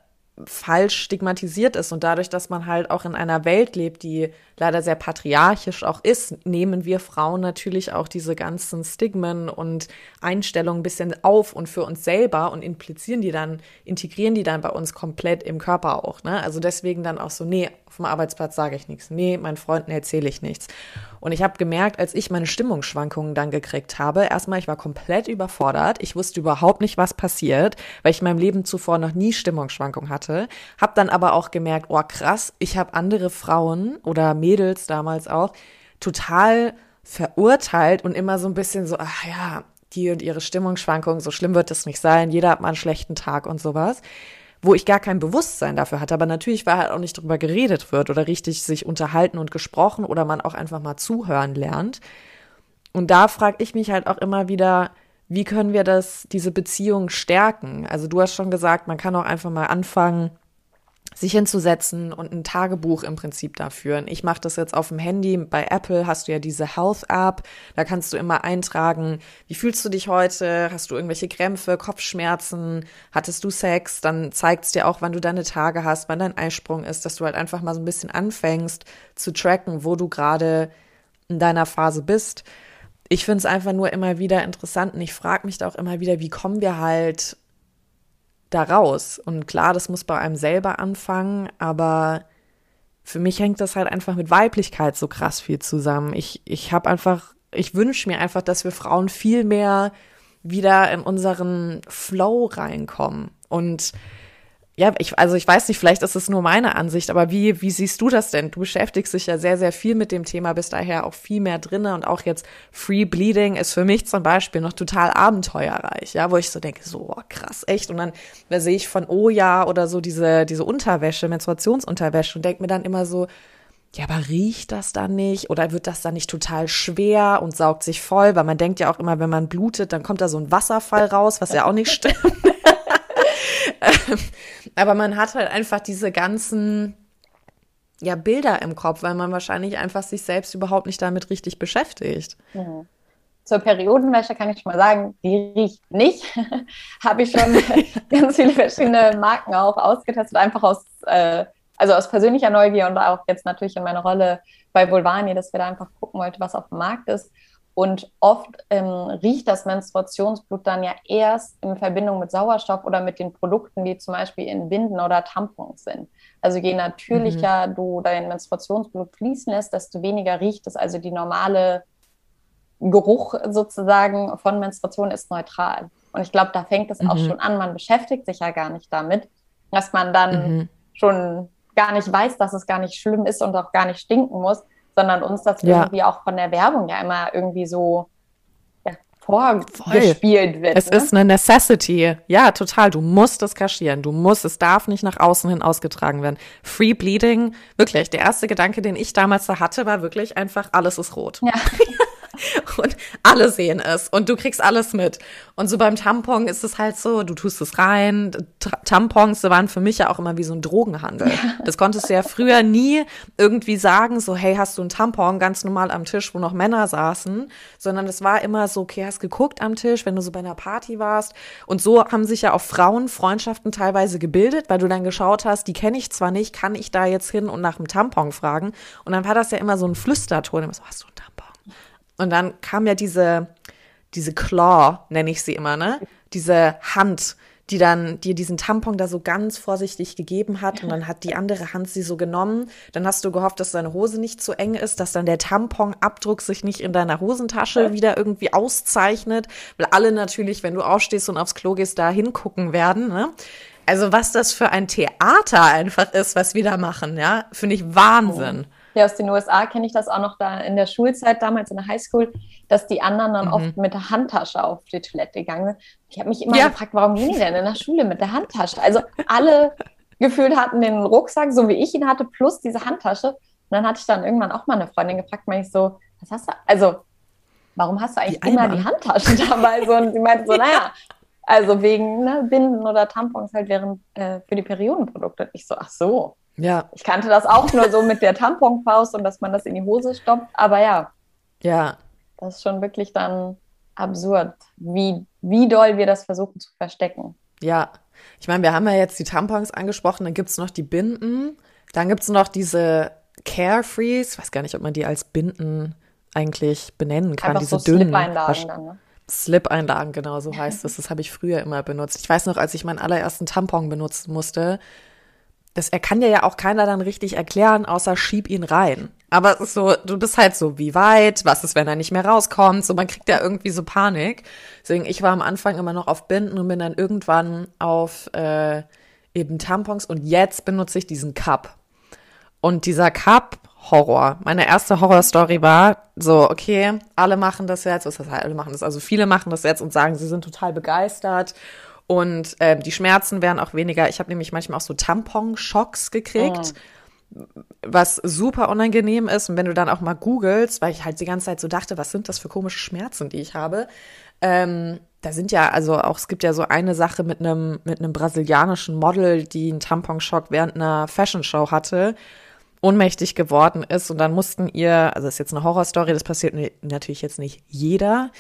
falsch stigmatisiert ist und dadurch, dass man halt auch in einer Welt lebt, die leider sehr patriarchisch auch ist, nehmen wir Frauen natürlich auch diese ganzen Stigmen und Einstellungen ein bisschen auf und für uns selber und implizieren die dann, integrieren die dann bei uns komplett im Körper auch. Ne? Also deswegen dann auch so, nee, auf dem Arbeitsplatz sage ich nichts, nee, meinen Freunden erzähle ich nichts. Und ich habe gemerkt, als ich meine Stimmungsschwankungen dann gekriegt habe, erstmal, ich war komplett überfordert, ich wusste überhaupt nicht, was passiert, weil ich in meinem Leben zuvor noch nie Stimmungsschwankungen hatte, habe dann aber auch gemerkt, oh krass, ich habe andere Frauen oder Mädels damals auch, total verurteilt und immer so ein bisschen so, ach ja, die und ihre Stimmungsschwankungen, so schlimm wird es nicht sein, jeder hat mal einen schlechten Tag und sowas, wo ich gar kein Bewusstsein dafür hatte, aber natürlich war halt auch nicht drüber geredet wird oder richtig sich unterhalten und gesprochen oder man auch einfach mal zuhören lernt. Und da frage ich mich halt auch immer wieder, wie können wir das, diese Beziehung stärken? Also du hast schon gesagt, man kann auch einfach mal anfangen, sich hinzusetzen und ein Tagebuch im Prinzip dafür. Ich mache das jetzt auf dem Handy. Bei Apple hast du ja diese Health App. Da kannst du immer eintragen, wie fühlst du dich heute? Hast du irgendwelche Krämpfe, Kopfschmerzen? Hattest du Sex? Dann zeigt es dir auch, wann du deine Tage hast, wann dein Eisprung ist, dass du halt einfach mal so ein bisschen anfängst zu tracken, wo du gerade in deiner Phase bist. Ich finde es einfach nur immer wieder interessant und ich frage mich da auch immer wieder, wie kommen wir halt da raus. Und klar, das muss bei einem selber anfangen, aber für mich hängt das halt einfach mit Weiblichkeit so krass viel zusammen. Ich, ich habe einfach, ich wünsche mir einfach, dass wir Frauen viel mehr wieder in unseren Flow reinkommen. Und ja, ich, also ich weiß nicht, vielleicht ist es nur meine Ansicht, aber wie, wie siehst du das denn? Du beschäftigst dich ja sehr, sehr viel mit dem Thema, bist daher auch viel mehr drinne und auch jetzt Free Bleeding ist für mich zum Beispiel noch total abenteuerreich, ja, wo ich so denke, so oh, krass, echt. Und dann da sehe ich von Oh ja oder so diese, diese Unterwäsche, Menstruationsunterwäsche und denke mir dann immer so, ja, aber riecht das dann nicht? Oder wird das dann nicht total schwer und saugt sich voll? Weil man denkt ja auch immer, wenn man blutet, dann kommt da so ein Wasserfall raus, was ja auch nicht stimmt. Aber man hat halt einfach diese ganzen ja, Bilder im Kopf, weil man wahrscheinlich einfach sich selbst überhaupt nicht damit richtig beschäftigt. Mhm. Zur Periodenwäsche kann ich schon mal sagen, die riecht nicht. Habe ich schon ganz viele verschiedene Marken auch ausgetestet, einfach aus, äh, also aus persönlicher Neugier und auch jetzt natürlich in meiner Rolle bei Vulvani, dass wir da einfach gucken wollten, was auf dem Markt ist. Und oft ähm, riecht das Menstruationsblut dann ja erst in Verbindung mit Sauerstoff oder mit den Produkten, die zum Beispiel in Binden oder Tampons sind. Also je natürlicher mhm. du dein Menstruationsblut fließen lässt, desto weniger riecht es. Also die normale Geruch sozusagen von Menstruation ist neutral. Und ich glaube, da fängt es mhm. auch schon an. Man beschäftigt sich ja gar nicht damit, dass man dann mhm. schon gar nicht weiß, dass es gar nicht schlimm ist und auch gar nicht stinken muss, sondern uns das ja. irgendwie auch von der Werbung ja immer irgendwie so ja, vorgespielt wird. Es ne? ist eine Necessity. Ja, total. Du musst es kaschieren. Du musst, es darf nicht nach außen hin ausgetragen werden. Free Bleeding, wirklich. Der erste Gedanke, den ich damals da hatte, war wirklich einfach, alles ist rot. Ja. und alle sehen es und du kriegst alles mit. Und so beim Tampon ist es halt so, du tust es rein. T Tampons waren für mich ja auch immer wie so ein Drogenhandel. Das konntest du ja früher nie irgendwie sagen, so hey, hast du einen Tampon ganz normal am Tisch, wo noch Männer saßen, sondern es war immer so, okay, hast geguckt am Tisch, wenn du so bei einer Party warst. Und so haben sich ja auch Frauen Freundschaften teilweise gebildet, weil du dann geschaut hast, die kenne ich zwar nicht, kann ich da jetzt hin und nach dem Tampon fragen? Und dann war das ja immer so ein Flüsterton, immer so, hast du einen Tampon? Und dann kam ja diese, diese Claw, nenne ich sie immer, ne? Diese Hand, die dann dir diesen Tampon da so ganz vorsichtig gegeben hat und dann hat die andere Hand sie so genommen. Dann hast du gehofft, dass deine Hose nicht zu eng ist, dass dann der Tamponabdruck sich nicht in deiner Hosentasche wieder irgendwie auszeichnet, weil alle natürlich, wenn du aufstehst und aufs Klo gehst, da hingucken werden, ne? Also was das für ein Theater einfach ist, was wir da machen, ja, finde ich Wahnsinn. Oh. Ja, aus den USA kenne ich das auch noch da in der Schulzeit, damals in der Highschool, dass die anderen dann mhm. oft mit der Handtasche auf die Toilette gegangen sind. Ich habe mich immer ja. gefragt, warum gehen die denn in der Schule mit der Handtasche? Also alle gefühlt hatten den Rucksack, so wie ich ihn hatte, plus diese Handtasche. Und dann hatte ich dann irgendwann auch mal eine Freundin gefragt, meine ich so, was hast du, also warum hast du eigentlich die immer die Handtaschen dabei? So, und sie meinte so, naja, also wegen ne, Binden oder Tampons halt während äh, für die Periodenprodukte. Und ich so, ach so. Ja. Ich kannte das auch nur so mit der Tamponfaust und dass man das in die Hose stoppt. Aber ja. Ja. Das ist schon wirklich dann absurd, wie, wie doll wir das versuchen zu verstecken. Ja. Ich meine, wir haben ja jetzt die Tampons angesprochen, dann gibt es noch die Binden, dann gibt es noch diese Carefrees, ich weiß gar nicht, ob man die als Binden eigentlich benennen kann, Einfach diese so dünnen. Slip-Einlagen dann, ne? Slip-Einlagen, genau so heißt es. Das habe ich früher immer benutzt. Ich weiß noch, als ich meinen allerersten Tampon benutzen musste, das er kann dir ja auch keiner dann richtig erklären, außer schieb ihn rein. Aber es ist so, du bist halt so, wie weit, was ist, wenn er nicht mehr rauskommt, so man kriegt ja irgendwie so Panik. Deswegen, ich war am Anfang immer noch auf Binden und bin dann irgendwann auf äh, eben Tampons und jetzt benutze ich diesen Cup. Und dieser Cup, Horror. Meine erste Horrorstory war so, okay, alle machen das jetzt, was heißt alle machen das, also viele machen das jetzt und sagen, sie sind total begeistert und äh, die Schmerzen werden auch weniger. Ich habe nämlich manchmal auch so Tampon-Schocks gekriegt. Oh. Was super unangenehm ist. Und wenn du dann auch mal googelst, weil ich halt die ganze Zeit so dachte, was sind das für komische Schmerzen, die ich habe? Ähm, da sind ja, also auch, es gibt ja so eine Sache mit einem, mit einem brasilianischen Model, die einen Tamponschock während einer Fashion Show hatte ohnmächtig geworden ist und dann mussten ihr, also das ist jetzt eine Horrorstory, das passiert natürlich jetzt nicht jeder,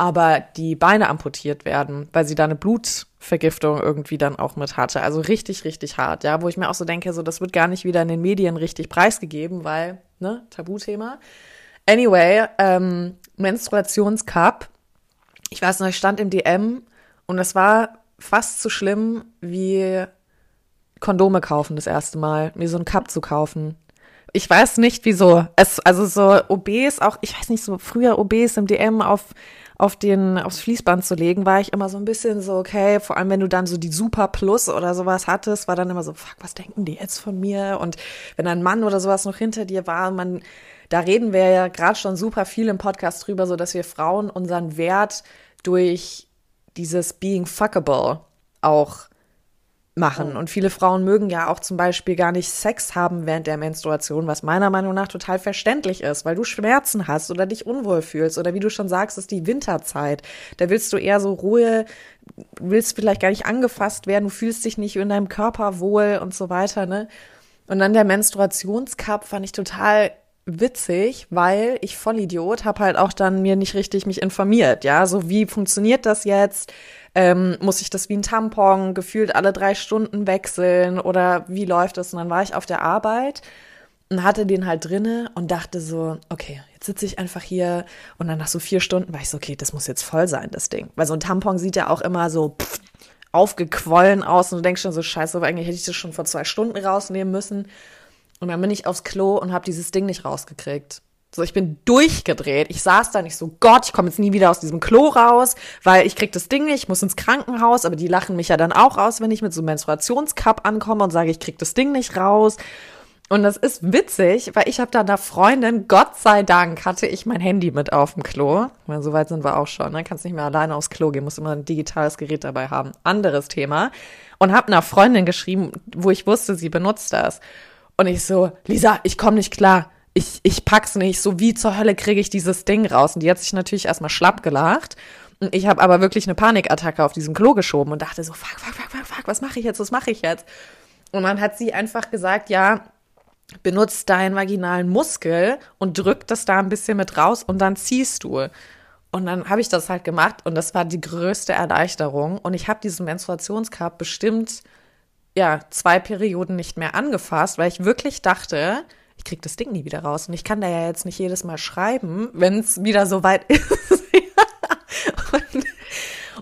aber die Beine amputiert werden, weil sie da eine Blutvergiftung irgendwie dann auch mit hatte. Also richtig, richtig hart, ja, wo ich mir auch so denke, so das wird gar nicht wieder in den Medien richtig preisgegeben, weil, ne, Tabuthema. Anyway, ähm, Menstruationscup. Ich weiß noch, ich stand im DM und es war fast so schlimm wie Kondome kaufen das erste Mal, mir so einen Cup zu kaufen ich weiß nicht, wieso. Es, also so OBs auch, ich weiß nicht, so früher OBs im DM auf, auf den, aufs Fließband zu legen, war ich immer so ein bisschen so, okay, vor allem wenn du dann so die Super Plus oder sowas hattest, war dann immer so, fuck, was denken die jetzt von mir? Und wenn ein Mann oder sowas noch hinter dir war, man, da reden wir ja gerade schon super viel im Podcast drüber, so dass wir Frauen unseren Wert durch dieses Being Fuckable auch machen. Und viele Frauen mögen ja auch zum Beispiel gar nicht Sex haben während der Menstruation, was meiner Meinung nach total verständlich ist, weil du Schmerzen hast oder dich unwohl fühlst oder wie du schon sagst, ist die Winterzeit. Da willst du eher so Ruhe, willst vielleicht gar nicht angefasst werden, du fühlst dich nicht in deinem Körper wohl und so weiter, ne? Und dann der Menstruationscup fand ich total witzig, weil ich Vollidiot habe halt auch dann mir nicht richtig mich informiert, ja, so wie funktioniert das jetzt? Ähm, muss ich das wie ein Tampon gefühlt alle drei Stunden wechseln oder wie läuft das? Und dann war ich auf der Arbeit und hatte den halt drinne und dachte so, okay, jetzt sitze ich einfach hier und dann nach so vier Stunden war ich so, okay, das muss jetzt voll sein, das Ding. Weil so ein Tampon sieht ja auch immer so pff, aufgequollen aus und du denkst schon so, scheiße, aber eigentlich hätte ich das schon vor zwei Stunden rausnehmen müssen. Und dann bin ich aufs Klo und habe dieses Ding nicht rausgekriegt. So, ich bin durchgedreht. Ich saß da nicht so, Gott, ich komme jetzt nie wieder aus diesem Klo raus, weil ich krieg das Ding nicht, ich muss ins Krankenhaus, aber die lachen mich ja dann auch aus, wenn ich mit so einem Menstruationscup ankomme und sage, ich krieg das Ding nicht raus. Und das ist witzig, weil ich habe da einer Freundin, Gott sei Dank, hatte ich mein Handy mit auf dem Klo. Meine, so weit sind wir auch schon. Ne? Kannst nicht mehr alleine aufs Klo gehen, musst immer ein digitales Gerät dabei haben. Anderes Thema. Und habe einer Freundin geschrieben, wo ich wusste, sie benutzt das. Und ich so, Lisa, ich komme nicht klar. Ich, ich pack's nicht. So wie zur Hölle kriege ich dieses Ding raus? Und die hat sich natürlich erstmal schlapp gelacht. Und ich habe aber wirklich eine Panikattacke auf diesem Klo geschoben und dachte so, fuck, fuck, fuck, fuck, fuck, was mache ich jetzt? Was mache ich jetzt? Und dann hat sie einfach gesagt, ja, benutzt deinen vaginalen Muskel und drückt das da ein bisschen mit raus und dann ziehst du. Und dann habe ich das halt gemacht und das war die größte Erleichterung. Und ich habe diesen Menstruationscup bestimmt ja zwei Perioden nicht mehr angefasst, weil ich wirklich dachte, ich krieg das Ding nie wieder raus. Und ich kann da ja jetzt nicht jedes Mal schreiben, wenn es wieder so weit ist. und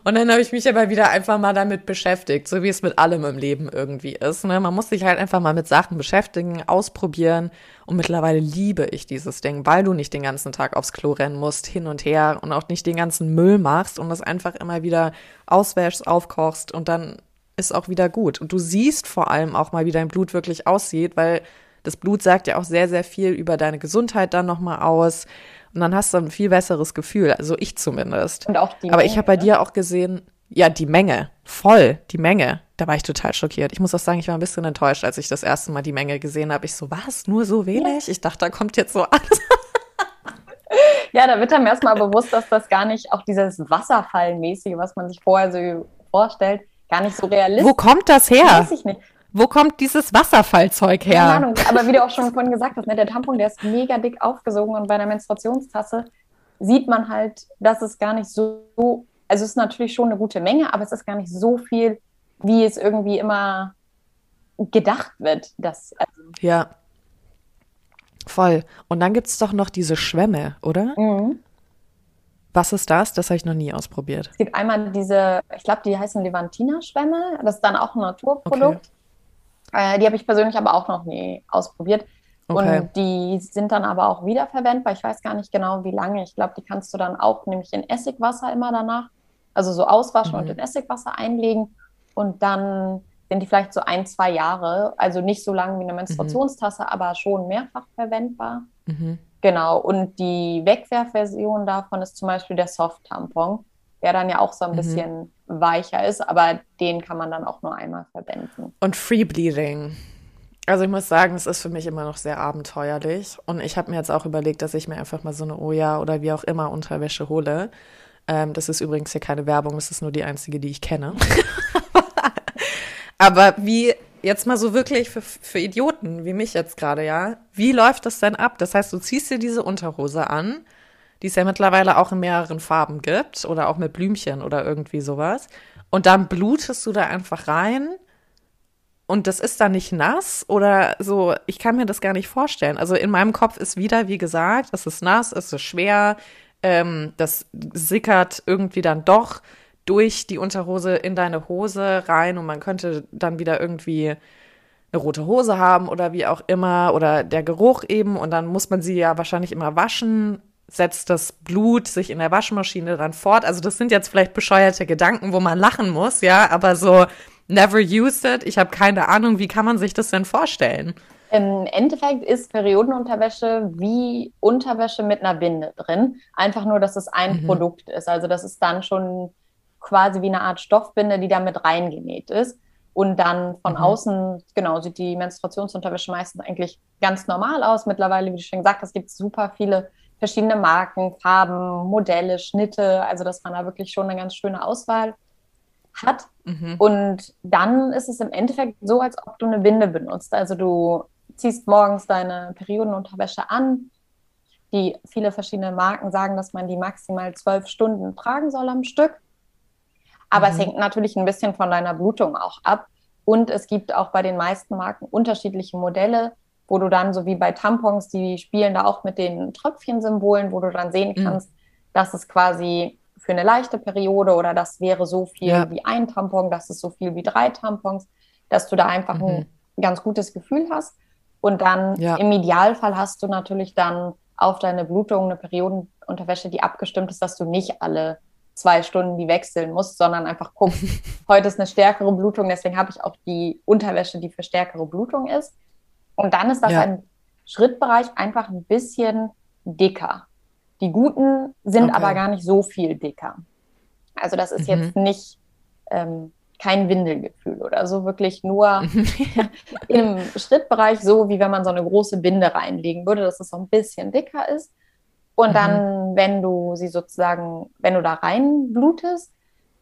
und dann habe ich mich aber wieder einfach mal damit beschäftigt, so wie es mit allem im Leben irgendwie ist. Ne? Man muss sich halt einfach mal mit Sachen beschäftigen, ausprobieren. Und mittlerweile liebe ich dieses Ding, weil du nicht den ganzen Tag aufs Klo rennen musst, hin und her und auch nicht den ganzen Müll machst und das einfach immer wieder auswäschst, aufkochst und dann ist auch wieder gut. Und du siehst vor allem auch mal, wie dein Blut wirklich aussieht, weil das Blut sagt ja auch sehr, sehr viel über deine Gesundheit dann nochmal aus. Und dann hast du ein viel besseres Gefühl, also ich zumindest. Und auch die Aber Menge, ich habe bei ne? dir auch gesehen, ja, die Menge, voll, die Menge. Da war ich total schockiert. Ich muss auch sagen, ich war ein bisschen enttäuscht, als ich das erste Mal die Menge gesehen habe. Ich so, was, nur so wenig? Ja. Ich dachte, da kommt jetzt so alles. ja, da wird einem erstmal bewusst, dass das gar nicht, auch dieses Wasserfallmäßige, was man sich vorher so vorstellt, gar nicht so realistisch ist. Wo kommt das her? Weiß ich nicht. Wo kommt dieses Wasserfallzeug her? Keine Ahnung, aber wie du auch schon vorhin gesagt hast, ne, der Tampon, der ist mega dick aufgesogen und bei einer Menstruationstasse sieht man halt, dass es gar nicht so, also es ist natürlich schon eine gute Menge, aber es ist gar nicht so viel, wie es irgendwie immer gedacht wird. Dass, also ja. Voll. Und dann gibt es doch noch diese Schwämme, oder? Mhm. Was ist das? Das habe ich noch nie ausprobiert. Es gibt einmal diese, ich glaube, die heißen Levantina-Schwämme. Das ist dann auch ein Naturprodukt. Okay. Äh, die habe ich persönlich aber auch noch nie ausprobiert. Okay. Und die sind dann aber auch wiederverwendbar. Ich weiß gar nicht genau, wie lange. Ich glaube, die kannst du dann auch nämlich in Essigwasser immer danach, also so auswaschen mhm. und in Essigwasser einlegen. Und dann sind die vielleicht so ein, zwei Jahre, also nicht so lang wie eine Menstruationstasse, mhm. aber schon mehrfach verwendbar. Mhm. Genau. Und die Wegwerfversion davon ist zum Beispiel der Soft-Tampon der dann ja auch so ein mhm. bisschen weicher ist, aber den kann man dann auch nur einmal verwenden. Und Free Bleeding. Also ich muss sagen, es ist für mich immer noch sehr abenteuerlich. Und ich habe mir jetzt auch überlegt, dass ich mir einfach mal so eine Oja oder wie auch immer Unterwäsche hole. Ähm, das ist übrigens hier keine Werbung, das ist nur die einzige, die ich kenne. Aber wie jetzt mal so wirklich für, für Idioten wie mich jetzt gerade, ja, wie läuft das denn ab? Das heißt, du ziehst dir diese Unterhose an, die es ja mittlerweile auch in mehreren Farben gibt oder auch mit Blümchen oder irgendwie sowas. Und dann blutest du da einfach rein und das ist dann nicht nass oder so. Ich kann mir das gar nicht vorstellen. Also in meinem Kopf ist wieder, wie gesagt, es ist nass, es ist schwer, ähm, das sickert irgendwie dann doch durch die Unterhose in deine Hose rein und man könnte dann wieder irgendwie eine rote Hose haben oder wie auch immer oder der Geruch eben und dann muss man sie ja wahrscheinlich immer waschen setzt das Blut sich in der Waschmaschine dann fort. Also das sind jetzt vielleicht bescheuerte Gedanken, wo man lachen muss, ja, aber so never used it. Ich habe keine Ahnung, wie kann man sich das denn vorstellen? Im Endeffekt ist Periodenunterwäsche wie Unterwäsche mit einer Binde drin. Einfach nur, dass es ein mhm. Produkt ist. Also das ist dann schon quasi wie eine Art Stoffbinde, die da mit reingenäht ist. Und dann von mhm. außen, genau, sieht die Menstruationsunterwäsche meistens eigentlich ganz normal aus. Mittlerweile, wie du schon gesagt hast, gibt es super viele verschiedene Marken, Farben, Modelle, Schnitte, also dass man da wirklich schon eine ganz schöne Auswahl hat. Mhm. Und dann ist es im Endeffekt so, als ob du eine Binde benutzt. Also du ziehst morgens deine Periodenunterwäsche an. Die viele verschiedene Marken sagen, dass man die maximal zwölf Stunden tragen soll am Stück. Aber mhm. es hängt natürlich ein bisschen von deiner Blutung auch ab. Und es gibt auch bei den meisten Marken unterschiedliche Modelle, wo du dann, so wie bei Tampons, die spielen da auch mit den Tröpfchensymbolen, wo du dann sehen mhm. kannst, mhm. dass es quasi für eine leichte Periode oder das wäre so viel ja. wie ein Tampon, das ist so viel wie drei Tampons, dass du da einfach mhm. ein ganz gutes Gefühl hast. Und dann ja. im Idealfall hast du natürlich dann auf deine Blutung eine Periodenunterwäsche, die abgestimmt ist, dass du nicht alle zwei Stunden die wechseln musst, sondern einfach guckst, heute ist eine stärkere Blutung, deswegen habe ich auch die Unterwäsche, die für stärkere Blutung ist. Und dann ist das ja. ein Schrittbereich einfach ein bisschen dicker. Die guten sind okay. aber gar nicht so viel dicker. Also das ist mhm. jetzt nicht ähm, kein Windelgefühl oder so, wirklich nur im Schrittbereich, so wie wenn man so eine große Binde reinlegen würde, dass es so ein bisschen dicker ist. Und mhm. dann, wenn du sie sozusagen, wenn du da reinblutest,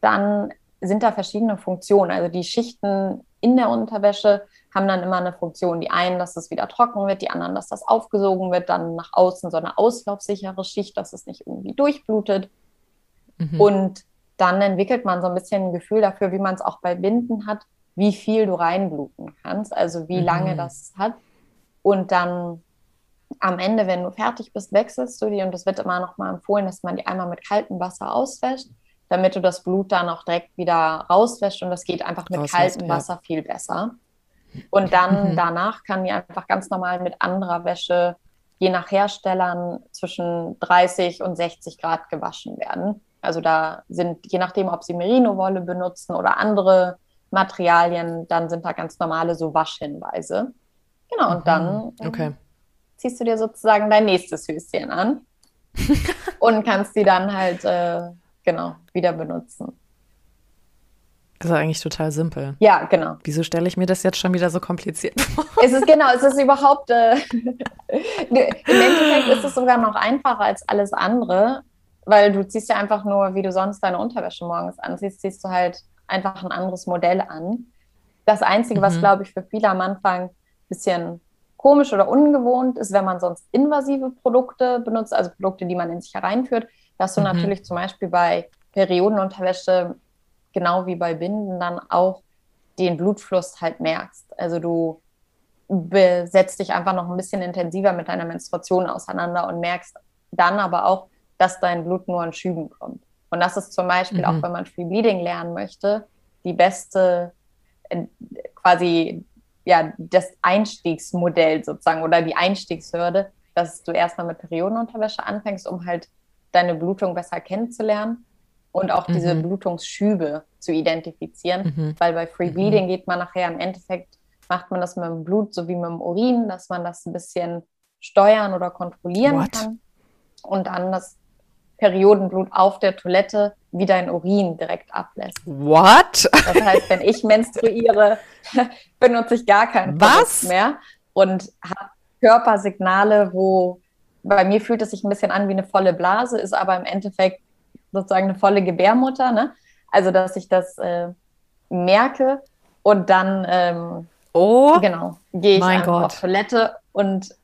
dann sind da verschiedene Funktionen. Also die Schichten in der Unterwäsche haben dann immer eine Funktion. Die einen, dass es wieder trocken wird, die anderen, dass das aufgesogen wird, dann nach außen so eine auslaufsichere Schicht, dass es nicht irgendwie durchblutet. Mhm. Und dann entwickelt man so ein bisschen ein Gefühl dafür, wie man es auch bei Binden hat, wie viel du reinbluten kannst, also wie mhm. lange das hat. Und dann am Ende, wenn du fertig bist, wechselst du die und es wird immer noch mal empfohlen, dass man die einmal mit kaltem Wasser auswäscht, damit du das Blut dann auch direkt wieder rauswäscht und das geht einfach mit kaltem Wasser ja. viel besser. Und dann mhm. danach kann die einfach ganz normal mit anderer Wäsche, je nach Herstellern, zwischen 30 und 60 Grad gewaschen werden. Also da sind, je nachdem, ob sie Merino-Wolle benutzen oder andere Materialien, dann sind da ganz normale so Waschhinweise. Genau, und dann ähm, okay. Ziehst du dir sozusagen dein nächstes Höschen an und kannst sie dann halt äh, genau wieder benutzen. Das ist eigentlich total simpel. Ja, genau. Wieso stelle ich mir das jetzt schon wieder so kompliziert vor? Es ist genau, es ist überhaupt, äh, im Endeffekt ist es sogar noch einfacher als alles andere, weil du ziehst ja einfach nur, wie du sonst deine Unterwäsche morgens anziehst, ziehst du halt einfach ein anderes Modell an. Das Einzige, mhm. was, glaube ich, für viele am Anfang ein bisschen komisch oder ungewohnt ist, wenn man sonst invasive Produkte benutzt, also Produkte, die man in sich hereinführt, dass du mhm. natürlich zum Beispiel bei Periodenunterwäsche, genau wie bei Binden, dann auch den Blutfluss halt merkst. Also du setzt dich einfach noch ein bisschen intensiver mit deiner Menstruation auseinander und merkst dann aber auch, dass dein Blut nur an Schüben kommt. Und das ist zum Beispiel, mhm. auch wenn man Free Bleeding lernen möchte, die beste, äh, quasi, ja, das Einstiegsmodell sozusagen oder die Einstiegshürde, dass du erstmal mit Periodenunterwäsche anfängst, um halt deine Blutung besser kennenzulernen und auch mhm. diese Blutungsschübe zu identifizieren, mhm. weil bei Free mhm. Bleeding geht man nachher im Endeffekt, macht man das mit dem Blut sowie mit dem Urin, dass man das ein bisschen steuern oder kontrollieren What? kann und dann das Periodenblut auf der Toilette wie dein Urin direkt ablässt. What? Das heißt, wenn ich menstruiere, benutze ich gar kein Was? mehr und habe Körpersignale, wo bei mir fühlt es sich ein bisschen an wie eine volle Blase, ist aber im Endeffekt sozusagen eine volle Gebärmutter. Ne? Also, dass ich das äh, merke und dann ähm, oh, genau, gehe ich auf Toilette und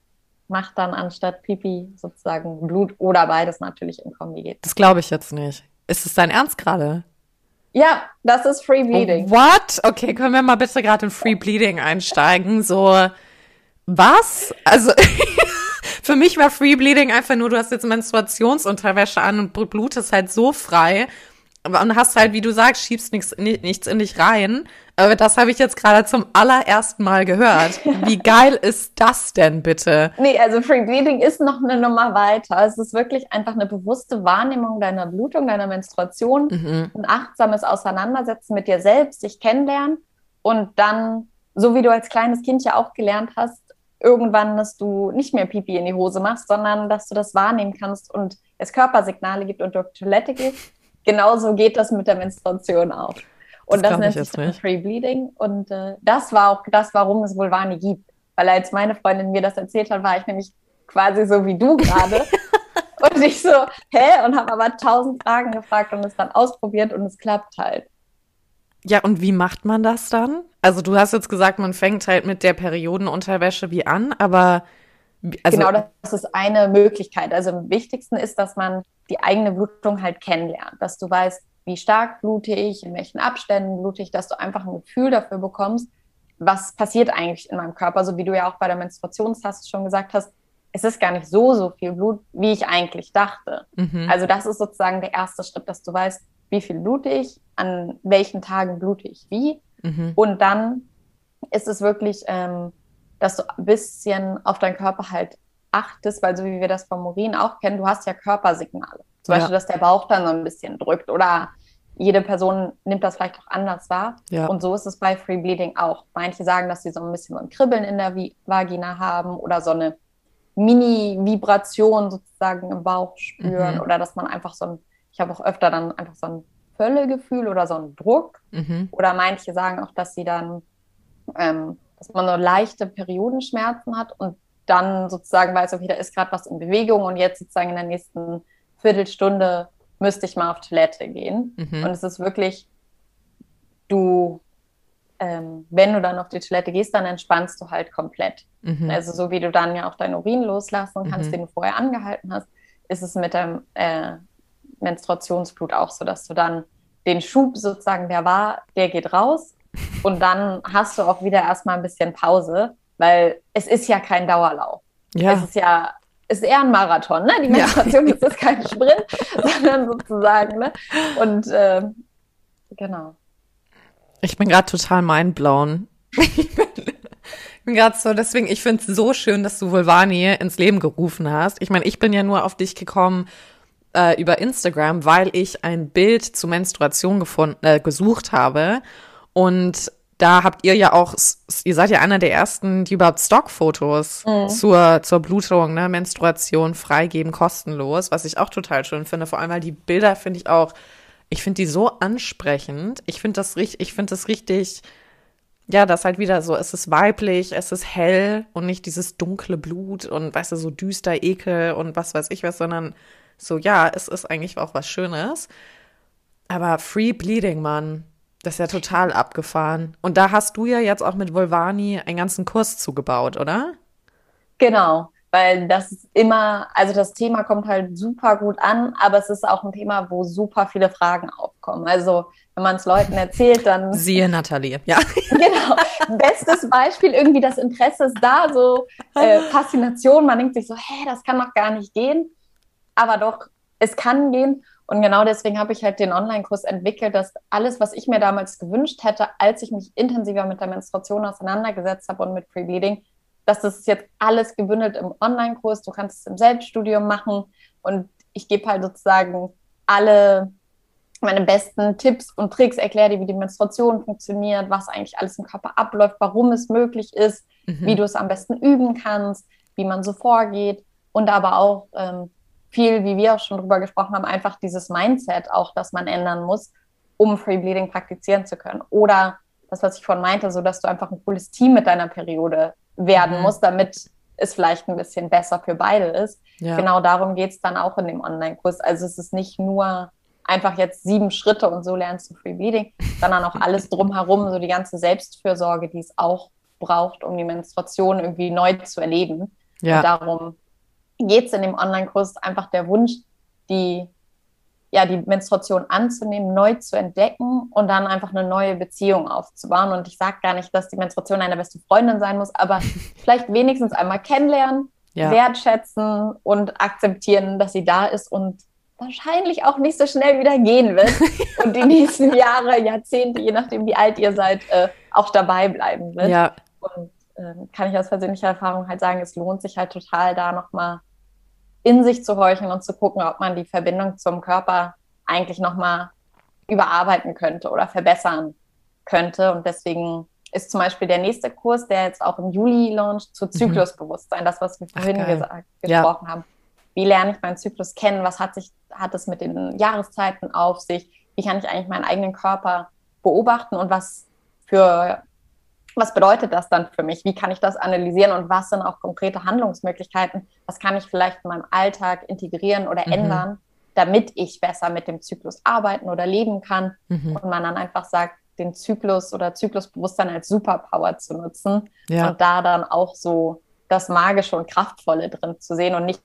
macht dann anstatt Pipi sozusagen Blut oder beides natürlich im Kombi Das glaube ich jetzt nicht. Ist es dein Ernst gerade? Ja, das ist Free Bleeding. what? Okay, können wir mal bitte gerade in Free Bleeding einsteigen? So, was? Also, für mich war Free Bleeding einfach nur, du hast jetzt Menstruationsunterwäsche an und blutest halt so frei und hast halt, wie du sagst, schiebst nichts, nichts in dich rein. Aber das habe ich jetzt gerade zum allerersten Mal gehört. Wie geil ist das denn bitte? Nee, also Free Bleeding ist noch eine Nummer weiter. Es ist wirklich einfach eine bewusste Wahrnehmung deiner Blutung, deiner Menstruation, mhm. ein achtsames Auseinandersetzen mit dir selbst, dich kennenlernen und dann, so wie du als kleines Kind ja auch gelernt hast, irgendwann, dass du nicht mehr Pipi in die Hose machst, sondern dass du das wahrnehmen kannst und es Körpersignale gibt und du auf Toilette gehst genauso geht das mit der Menstruation auch. Und das, das nennt sich dann Free Bleeding. Und äh, das war auch das, warum es Vulvani gibt. Weil als meine Freundin mir das erzählt hat, war ich nämlich quasi so wie du gerade. und ich so, hä? Und habe aber tausend Fragen gefragt und es dann ausprobiert und es klappt halt. Ja, und wie macht man das dann? Also du hast jetzt gesagt, man fängt halt mit der Periodenunterwäsche wie an, aber also genau, das ist eine Möglichkeit. Also am wichtigsten ist, dass man die eigene Blutung halt kennenlernt, dass du weißt, wie stark blute ich, in welchen Abständen blute ich, dass du einfach ein Gefühl dafür bekommst, was passiert eigentlich in meinem Körper, so wie du ja auch bei der Menstruationstaste schon gesagt hast, es ist gar nicht so, so viel Blut, wie ich eigentlich dachte. Mhm. Also das ist sozusagen der erste Schritt, dass du weißt, wie viel blute ich, an welchen Tagen blute ich wie. Mhm. Und dann ist es wirklich ähm, dass du ein bisschen auf deinen Körper halt achtest, weil so wie wir das vom Urin auch kennen, du hast ja Körpersignale. Zum ja. Beispiel, dass der Bauch dann so ein bisschen drückt oder jede Person nimmt das vielleicht auch anders wahr. Ja. Und so ist es bei Free Bleeding auch. Manche sagen, dass sie so ein bisschen so ein Kribbeln in der Vagina haben oder so eine Mini-Vibration sozusagen im Bauch spüren mhm. oder dass man einfach so ein, ich habe auch öfter dann einfach so ein Völlegefühl oder so ein Druck. Mhm. Oder manche sagen auch, dass sie dann, ähm, dass man so leichte Periodenschmerzen hat und dann sozusagen weiß, okay, da ist gerade was in Bewegung und jetzt sozusagen in der nächsten Viertelstunde müsste ich mal auf Toilette gehen. Mhm. Und es ist wirklich, du, ähm, wenn du dann auf die Toilette gehst, dann entspannst du halt komplett. Mhm. Also so wie du dann ja auch dein Urin loslassen kannst, mhm. den du vorher angehalten hast, ist es mit dem äh, Menstruationsblut auch so, dass du dann den Schub sozusagen, der war, der geht raus und dann hast du auch wieder erstmal ein bisschen Pause, weil es ist ja kein Dauerlauf. Ja. Es ist ja ist eher ein Marathon, ne? Die Menstruation ja. ist das kein Sprint, sondern sozusagen, ne? Und äh, genau. Ich bin gerade total mindblown. ich bin gerade so, deswegen, ich finde es so schön, dass du Vulvani ins Leben gerufen hast. Ich meine, ich bin ja nur auf dich gekommen äh, über Instagram, weil ich ein Bild zur Menstruation gefunden, äh, gesucht habe. Und da habt ihr ja auch, ihr seid ja einer der ersten, die überhaupt Stockfotos mhm. zur, zur Blutung, ne, Menstruation freigeben, kostenlos, was ich auch total schön finde. Vor allem, weil die Bilder finde ich auch, ich finde die so ansprechend. Ich finde das richtig, ich finde das richtig, ja, das halt wieder so, es ist weiblich, es ist hell und nicht dieses dunkle Blut und weißt du, so düster Ekel und was weiß ich was, sondern so, ja, es ist eigentlich auch was Schönes. Aber Free Bleeding, Mann, das ist ja total abgefahren. Und da hast du ja jetzt auch mit Volvani einen ganzen Kurs zugebaut, oder? Genau, weil das ist immer, also das Thema kommt halt super gut an, aber es ist auch ein Thema, wo super viele Fragen aufkommen. Also wenn man es Leuten erzählt, dann. Siehe Nathalie, ja. Genau. Bestes Beispiel, irgendwie das Interesse ist da, so äh, Faszination. Man denkt sich so, hä, das kann doch gar nicht gehen. Aber doch, es kann gehen. Und genau deswegen habe ich halt den Online-Kurs entwickelt, dass alles, was ich mir damals gewünscht hätte, als ich mich intensiver mit der Menstruation auseinandergesetzt habe und mit Pre-Bleeding, dass das jetzt alles gebündelt im Online-Kurs. Du kannst es im Selbststudium machen und ich gebe halt sozusagen alle meine besten Tipps und Tricks, erkläre dir, wie die Menstruation funktioniert, was eigentlich alles im Körper abläuft, warum es möglich ist, mhm. wie du es am besten üben kannst, wie man so vorgeht und aber auch ähm, viel, wie wir auch schon drüber gesprochen haben, einfach dieses Mindset auch, das man ändern muss, um Free Bleeding praktizieren zu können. Oder das, was ich vorhin meinte, so dass du einfach ein cooles Team mit deiner Periode werden mhm. musst, damit es vielleicht ein bisschen besser für beide ist. Ja. Genau darum geht es dann auch in dem Online-Kurs. Also es ist nicht nur einfach jetzt sieben Schritte und so lernst du Free Bleeding, sondern auch alles drumherum, so die ganze Selbstfürsorge, die es auch braucht, um die Menstruation irgendwie neu zu erleben. Ja. Und darum geht es in dem Online-Kurs einfach der Wunsch, die, ja, die Menstruation anzunehmen, neu zu entdecken und dann einfach eine neue Beziehung aufzubauen. Und ich sage gar nicht, dass die Menstruation eine beste Freundin sein muss, aber vielleicht wenigstens einmal kennenlernen, ja. wertschätzen und akzeptieren, dass sie da ist und wahrscheinlich auch nicht so schnell wieder gehen wird und die nächsten Jahre, Jahrzehnte, je nachdem wie alt ihr seid, äh, auch dabei bleiben wird. Ja. Und äh, kann ich aus persönlicher Erfahrung halt sagen, es lohnt sich halt total, da nochmal in sich zu horchen und zu gucken, ob man die Verbindung zum Körper eigentlich nochmal überarbeiten könnte oder verbessern könnte. Und deswegen ist zum Beispiel der nächste Kurs, der jetzt auch im Juli launcht, zu mhm. Zyklusbewusstsein, das, was wir vorhin Ach, gesagt, gesprochen ja. haben. Wie lerne ich meinen Zyklus kennen? Was hat sich, hat es mit den Jahreszeiten auf sich? Wie kann ich eigentlich meinen eigenen Körper beobachten und was für was bedeutet das dann für mich? Wie kann ich das analysieren und was sind auch konkrete Handlungsmöglichkeiten? Was kann ich vielleicht in meinem Alltag integrieren oder mhm. ändern, damit ich besser mit dem Zyklus arbeiten oder leben kann? Mhm. Und man dann einfach sagt, den Zyklus oder Zyklusbewusstsein als Superpower zu nutzen ja. und da dann auch so das Magische und Kraftvolle drin zu sehen und nicht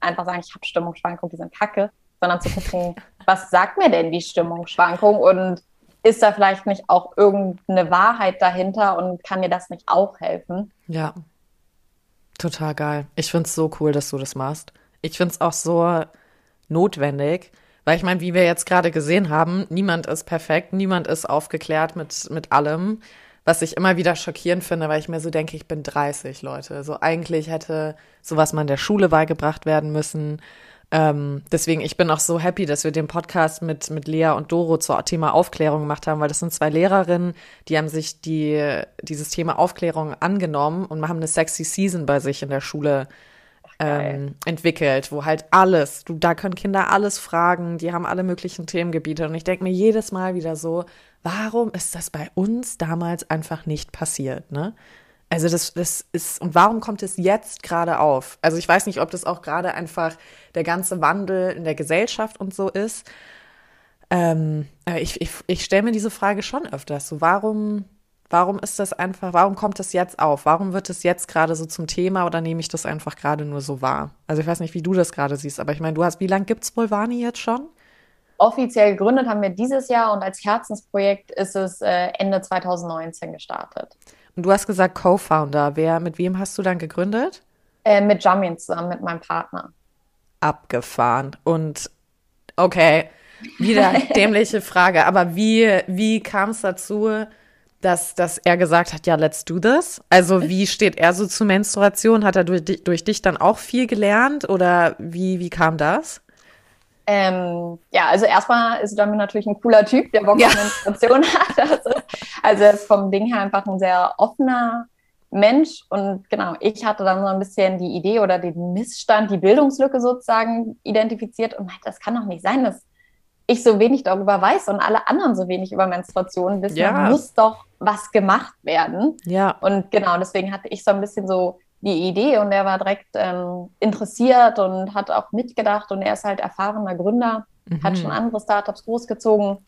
einfach sagen, ich habe Stimmungsschwankungen, die sind kacke, sondern zu gucken, was sagt mir denn die Stimmungsschwankung und ist da vielleicht nicht auch irgendeine Wahrheit dahinter und kann dir das nicht auch helfen? Ja, total geil. Ich finde es so cool, dass du das machst. Ich finde es auch so notwendig, weil ich meine, wie wir jetzt gerade gesehen haben, niemand ist perfekt, niemand ist aufgeklärt mit, mit allem. Was ich immer wieder schockierend finde, weil ich mir so denke, ich bin 30, Leute. So eigentlich hätte sowas mal in der Schule beigebracht werden müssen. Ähm, deswegen, ich bin auch so happy, dass wir den Podcast mit, mit Lea und Doro zum Thema Aufklärung gemacht haben, weil das sind zwei Lehrerinnen, die haben sich die, dieses Thema Aufklärung angenommen und haben eine sexy Season bei sich in der Schule ähm, entwickelt, wo halt alles, du, da können Kinder alles fragen, die haben alle möglichen Themengebiete und ich denke mir jedes Mal wieder so, warum ist das bei uns damals einfach nicht passiert, ne? Also das, das ist, und warum kommt es jetzt gerade auf? Also ich weiß nicht, ob das auch gerade einfach der ganze Wandel in der Gesellschaft und so ist. Ähm, ich ich, ich stelle mir diese Frage schon öfters. So, warum, warum ist das einfach, warum kommt das jetzt auf? Warum wird es jetzt gerade so zum Thema oder nehme ich das einfach gerade nur so wahr? Also ich weiß nicht, wie du das gerade siehst, aber ich meine, du hast, wie lange gibt es Volvani jetzt schon? Offiziell gegründet haben wir dieses Jahr und als Herzensprojekt ist es äh, Ende 2019 gestartet. Und du hast gesagt Co-Founder. Wer, mit wem hast du dann gegründet? Äh, mit Jamin zusammen, mit meinem Partner. Abgefahren. Und okay, wieder dämliche Frage. Aber wie, wie kam es dazu, dass, dass er gesagt hat, ja, let's do this? Also wie steht er so zur Menstruation? Hat er durch, durch dich dann auch viel gelernt oder wie, wie kam das? Ähm, ja, also erstmal ist Dami natürlich ein cooler Typ, der Bock ja. auf Menstruation hat. Also, also er ist vom Ding her einfach ein sehr offener Mensch. Und genau, ich hatte dann so ein bisschen die Idee oder den Missstand, die Bildungslücke sozusagen identifiziert und meinte, das kann doch nicht sein, dass ich so wenig darüber weiß und alle anderen so wenig über Menstruation wissen. Ja. muss doch was gemacht werden. Ja. Und genau, deswegen hatte ich so ein bisschen so die Idee und er war direkt ähm, interessiert und hat auch mitgedacht und er ist halt erfahrener Gründer, mhm. hat schon andere Startups großgezogen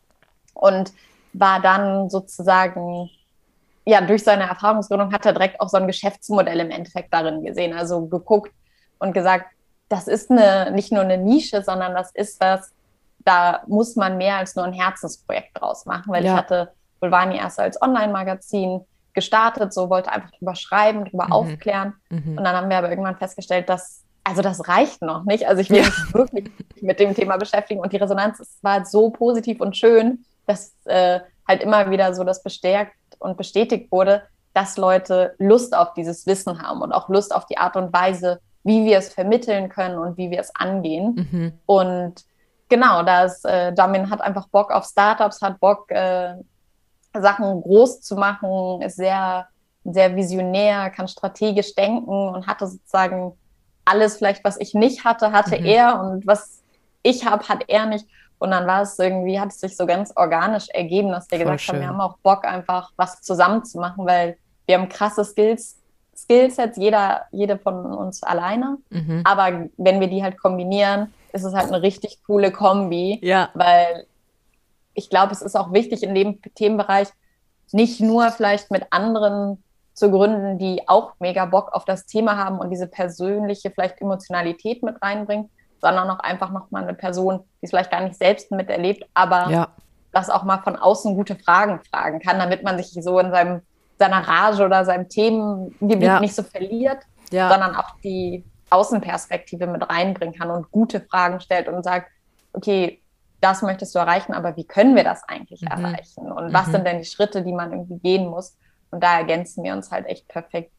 und war dann sozusagen, ja, durch seine Erfahrungsgründung hat er direkt auch so ein Geschäftsmodell im Endeffekt darin gesehen, also geguckt und gesagt, das ist eine, nicht nur eine Nische, sondern das ist was, da muss man mehr als nur ein Herzensprojekt draus machen, weil ja. ich hatte Bulvani erst als Online-Magazin gestartet, so wollte einfach drüber schreiben, drüber mhm. aufklären. Mhm. Und dann haben wir aber irgendwann festgestellt, dass, also das reicht noch nicht. Also ich will ja. mich wirklich mit dem Thema beschäftigen. Und die Resonanz war halt so positiv und schön, dass äh, halt immer wieder so das bestärkt und bestätigt wurde, dass Leute Lust auf dieses Wissen haben und auch Lust auf die Art und Weise, wie wir es vermitteln können und wie wir es angehen. Mhm. Und genau, das äh, Jamin hat einfach Bock auf Startups, hat Bock, äh, Sachen groß zu machen, ist sehr, sehr visionär, kann strategisch denken und hatte sozusagen alles vielleicht, was ich nicht hatte, hatte mhm. er und was ich habe, hat er nicht. Und dann war es irgendwie, hat es sich so ganz organisch ergeben, dass wir Voll gesagt schön. haben, wir haben auch Bock, einfach was zusammen zu machen, weil wir haben krasse Skills, Skillsets, jeder, jede von uns alleine. Mhm. Aber wenn wir die halt kombinieren, ist es halt eine richtig coole Kombi, ja. weil ich glaube, es ist auch wichtig in dem Themenbereich nicht nur vielleicht mit anderen zu gründen, die auch mega Bock auf das Thema haben und diese persönliche vielleicht Emotionalität mit reinbringen, sondern auch einfach nochmal eine Person, die es vielleicht gar nicht selbst miterlebt, aber ja. das auch mal von außen gute Fragen fragen kann, damit man sich so in seinem, seiner Rage oder seinem Themengebiet ja. nicht so verliert, ja. sondern auch die Außenperspektive mit reinbringen kann und gute Fragen stellt und sagt, okay, das möchtest du erreichen, aber wie können wir das eigentlich mhm. erreichen? Und was mhm. sind denn die Schritte, die man irgendwie gehen muss? Und da ergänzen wir uns halt echt perfekt.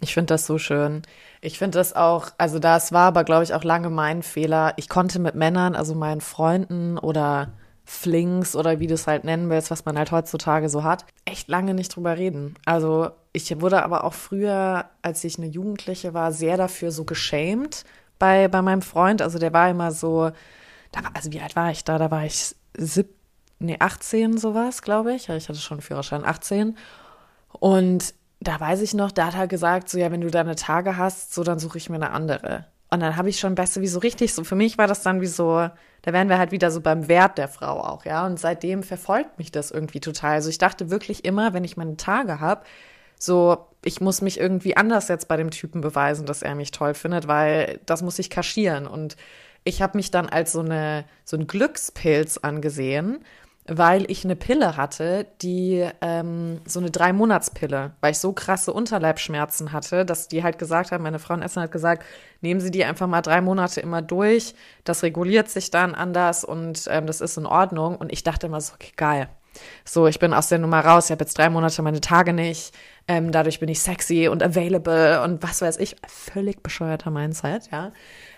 Ich finde das so schön. Ich finde das auch, also das war aber, glaube ich, auch lange mein Fehler. Ich konnte mit Männern, also meinen Freunden oder Flings oder wie du es halt nennen willst, was man halt heutzutage so hat, echt lange nicht drüber reden. Also ich wurde aber auch früher, als ich eine Jugendliche war, sehr dafür so geschämt bei, bei meinem Freund. Also der war immer so, da war, also wie alt war ich da? Da war ich sieb, nee, 18 sowas, glaube ich. Ich hatte schon einen Führerschein 18. Und da weiß ich noch, da hat er gesagt, so ja, wenn du deine Tage hast, so dann suche ich mir eine andere. Und dann habe ich schon besser wie so richtig, so für mich war das dann wie so, da wären wir halt wieder so beim Wert der Frau auch, ja. Und seitdem verfolgt mich das irgendwie total. Also ich dachte wirklich immer, wenn ich meine Tage habe, so, ich muss mich irgendwie anders jetzt bei dem Typen beweisen, dass er mich toll findet, weil das muss ich kaschieren. Und ich habe mich dann als so eine so ein Glückspilz angesehen, weil ich eine Pille hatte, die ähm, so eine drei Monatspille, weil ich so krasse Unterleibschmerzen hatte, dass die halt gesagt haben, meine Frauenärztin hat gesagt, nehmen Sie die einfach mal drei Monate immer durch, das reguliert sich dann anders und ähm, das ist in Ordnung. Und ich dachte immer so, okay, geil. So, ich bin aus der Nummer raus, ich habe jetzt drei Monate meine Tage nicht, ähm, dadurch bin ich sexy und available und was weiß ich, völlig bescheuerter Mindset, ja.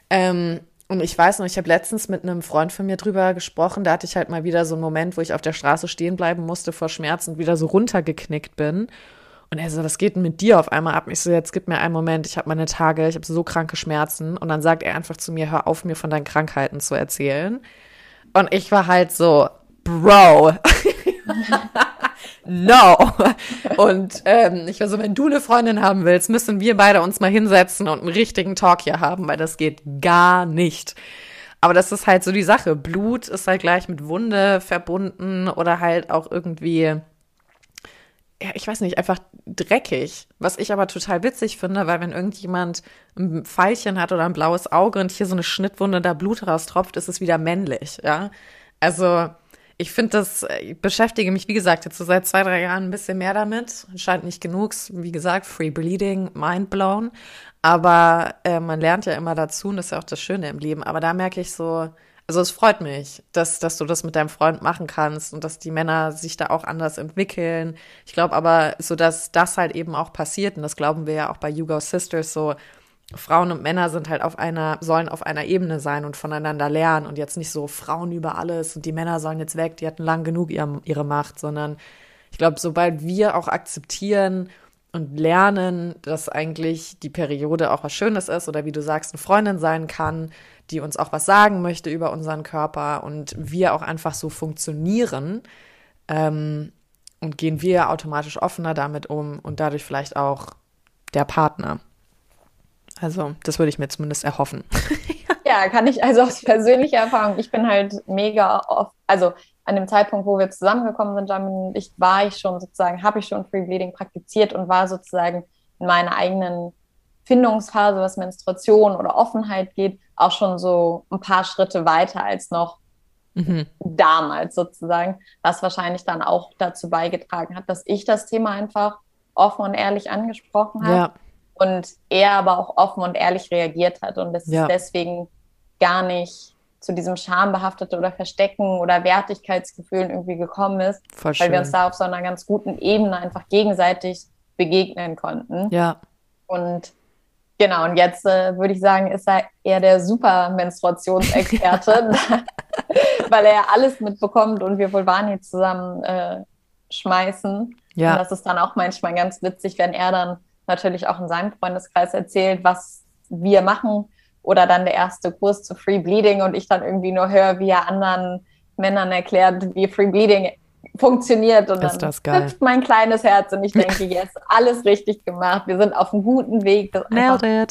Ähm, und ich weiß noch, ich habe letztens mit einem Freund von mir drüber gesprochen, da hatte ich halt mal wieder so einen Moment, wo ich auf der Straße stehen bleiben musste vor Schmerzen und wieder so runtergeknickt bin. Und er so, was geht denn mit dir auf einmal ab? Ich so, jetzt gib mir einen Moment, ich habe meine Tage, ich habe so kranke Schmerzen. Und dann sagt er einfach zu mir, hör auf, mir von deinen Krankheiten zu erzählen. Und ich war halt so, Bro. no. Und ähm, ich war so, wenn du eine Freundin haben willst, müssen wir beide uns mal hinsetzen und einen richtigen Talk hier haben, weil das geht gar nicht. Aber das ist halt so die Sache. Blut ist halt gleich mit Wunde verbunden oder halt auch irgendwie, ja, ich weiß nicht, einfach dreckig. Was ich aber total witzig finde, weil wenn irgendjemand ein Pfeilchen hat oder ein blaues Auge und hier so eine Schnittwunde da Blut raustropft, ist es wieder männlich, ja. Also, ich finde das, ich beschäftige mich, wie gesagt, jetzt so seit zwei, drei Jahren ein bisschen mehr damit. Scheint nicht genug. Wie gesagt, Free Bleeding, mind blown. Aber äh, man lernt ja immer dazu und das ist ja auch das Schöne im Leben. Aber da merke ich so, also es freut mich, dass, dass du das mit deinem Freund machen kannst und dass die Männer sich da auch anders entwickeln. Ich glaube aber, so dass das halt eben auch passiert, und das glauben wir ja auch bei You Go Sisters so, Frauen und Männer sind halt auf einer, sollen auf einer Ebene sein und voneinander lernen und jetzt nicht so Frauen über alles und die Männer sollen jetzt weg, die hatten lang genug ihre, ihre Macht, sondern ich glaube, sobald wir auch akzeptieren und lernen, dass eigentlich die Periode auch was Schönes ist oder wie du sagst, eine Freundin sein kann, die uns auch was sagen möchte über unseren Körper und wir auch einfach so funktionieren, ähm, und gehen wir automatisch offener damit um und dadurch vielleicht auch der Partner. Also, das würde ich mir zumindest erhoffen. ja, kann ich also aus persönlicher Erfahrung. Ich bin halt mega oft, also an dem Zeitpunkt, wo wir zusammengekommen sind, Jamin ich, war ich schon sozusagen, habe ich schon Free Bleeding praktiziert und war sozusagen in meiner eigenen Findungsphase, was Menstruation oder Offenheit geht, auch schon so ein paar Schritte weiter als noch mhm. damals sozusagen, was wahrscheinlich dann auch dazu beigetragen hat, dass ich das Thema einfach offen und ehrlich angesprochen habe. Ja und er aber auch offen und ehrlich reagiert hat und es ja. deswegen gar nicht zu diesem schambehaftete oder Verstecken oder Wertigkeitsgefühlen irgendwie gekommen ist, Voll weil wir uns da auf so einer ganz guten Ebene einfach gegenseitig begegnen konnten. Ja. Und genau, und jetzt äh, würde ich sagen, ist er eher der super Menstruationsexperte, weil er alles mitbekommt und wir Vulvani zusammen äh, schmeißen. Ja. Und das ist dann auch manchmal ganz witzig, wenn er dann natürlich auch in seinem Freundeskreis erzählt, was wir machen. Oder dann der erste Kurs zu Free Bleeding und ich dann irgendwie nur höre, wie er anderen Männern erklärt, wie Free Bleeding funktioniert. Und ist dann hüpft mein kleines Herz und ich denke, yes, alles richtig gemacht. Wir sind auf einem guten Weg, dass einfach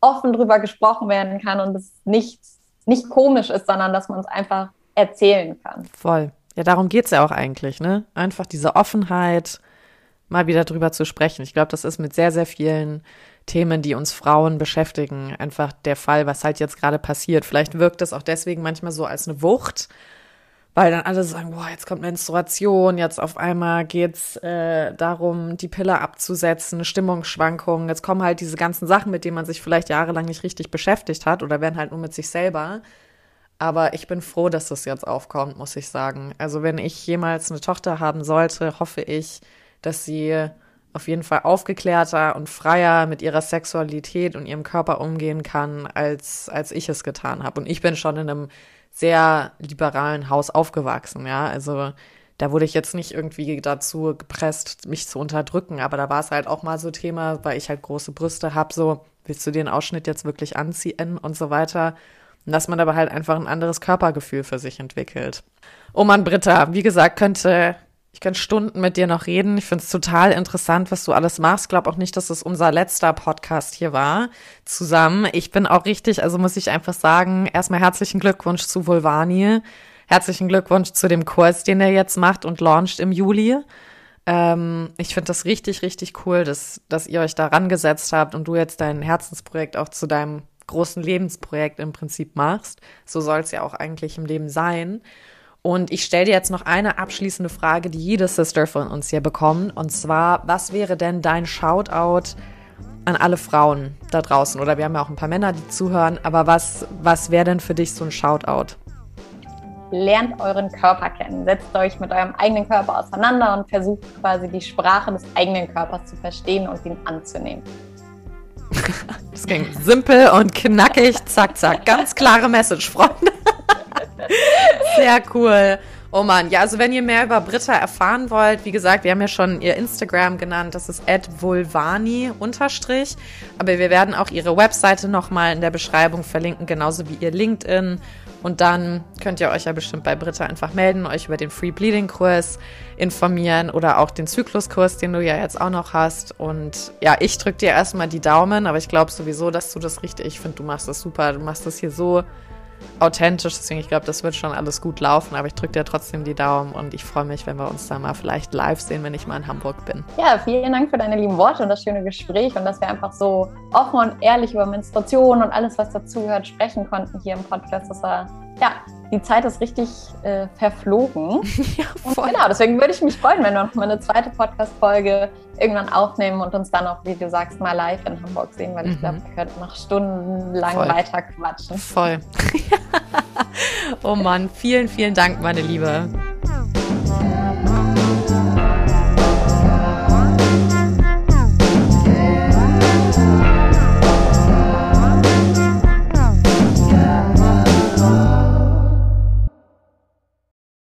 offen drüber gesprochen werden kann und es nicht, nicht komisch ist, sondern dass man es einfach erzählen kann. Voll. Ja, darum geht es ja auch eigentlich, ne? Einfach diese Offenheit, mal wieder drüber zu sprechen. Ich glaube, das ist mit sehr, sehr vielen Themen, die uns Frauen beschäftigen, einfach der Fall, was halt jetzt gerade passiert. Vielleicht wirkt es auch deswegen manchmal so als eine Wucht, weil dann alle sagen, boah, jetzt kommt Menstruation, jetzt auf einmal geht's äh, darum, die Pille abzusetzen, Stimmungsschwankungen, jetzt kommen halt diese ganzen Sachen, mit denen man sich vielleicht jahrelang nicht richtig beschäftigt hat oder werden halt nur mit sich selber. Aber ich bin froh, dass das jetzt aufkommt, muss ich sagen. Also wenn ich jemals eine Tochter haben sollte, hoffe ich, dass sie auf jeden Fall aufgeklärter und freier mit ihrer Sexualität und ihrem Körper umgehen kann, als, als ich es getan habe. Und ich bin schon in einem sehr liberalen Haus aufgewachsen, ja. Also da wurde ich jetzt nicht irgendwie dazu gepresst, mich zu unterdrücken, aber da war es halt auch mal so Thema, weil ich halt große Brüste habe, so, willst du den Ausschnitt jetzt wirklich anziehen und so weiter. Und dass man aber halt einfach ein anderes Körpergefühl für sich entwickelt. Oh Mann, Britta, wie gesagt, könnte ich könnte Stunden mit dir noch reden. Ich finde es total interessant, was du alles machst. Glaube auch nicht, dass es unser letzter Podcast hier war zusammen. Ich bin auch richtig, also muss ich einfach sagen, erstmal herzlichen Glückwunsch zu Vulvani. Herzlichen Glückwunsch zu dem Kurs, den er jetzt macht und launcht im Juli. Ähm, ich finde das richtig, richtig cool, dass, dass ihr euch da rangesetzt habt und du jetzt dein Herzensprojekt auch zu deinem großen Lebensprojekt im Prinzip machst. So soll es ja auch eigentlich im Leben sein. Und ich stelle dir jetzt noch eine abschließende Frage, die jede Sister von uns hier bekommt. Und zwar, was wäre denn dein Shoutout an alle Frauen da draußen? Oder wir haben ja auch ein paar Männer, die zuhören. Aber was, was wäre denn für dich so ein Shoutout? Lernt euren Körper kennen. Setzt euch mit eurem eigenen Körper auseinander und versucht quasi die Sprache des eigenen Körpers zu verstehen und ihn anzunehmen. Das ging simpel und knackig, zack, zack. Ganz klare Message, Freunde. Sehr cool. Oh Mann, ja, also wenn ihr mehr über Britta erfahren wollt, wie gesagt, wir haben ja schon ihr Instagram genannt, das ist vulvani unterstrich, aber wir werden auch ihre Webseite nochmal in der Beschreibung verlinken, genauso wie ihr LinkedIn. Und dann könnt ihr euch ja bestimmt bei Britta einfach melden, euch über den Free Bleeding Kurs informieren oder auch den Zykluskurs, den du ja jetzt auch noch hast. Und ja, ich drücke dir erstmal die Daumen, aber ich glaube sowieso, dass du das richtig, ich finde, du machst das super, du machst das hier so authentisch. Deswegen, ich glaube, das wird schon alles gut laufen. Aber ich drücke dir trotzdem die Daumen und ich freue mich, wenn wir uns da mal vielleicht live sehen, wenn ich mal in Hamburg bin. Ja, vielen Dank für deine lieben Worte und das schöne Gespräch und dass wir einfach so offen und ehrlich über Menstruation und alles, was dazugehört, sprechen konnten hier im Podcast. Das war ja die Zeit ist richtig äh, verflogen. ja, voll. Und genau, deswegen würde ich mich freuen, wenn wir noch mal eine zweite Podcast-Folge irgendwann aufnehmen und uns dann auch, wie du sagst, mal live in Hamburg sehen, weil ich mhm. glaube, wir könnten noch stundenlang voll. weiter quatschen. Voll. oh Mann, vielen, vielen Dank, meine Liebe.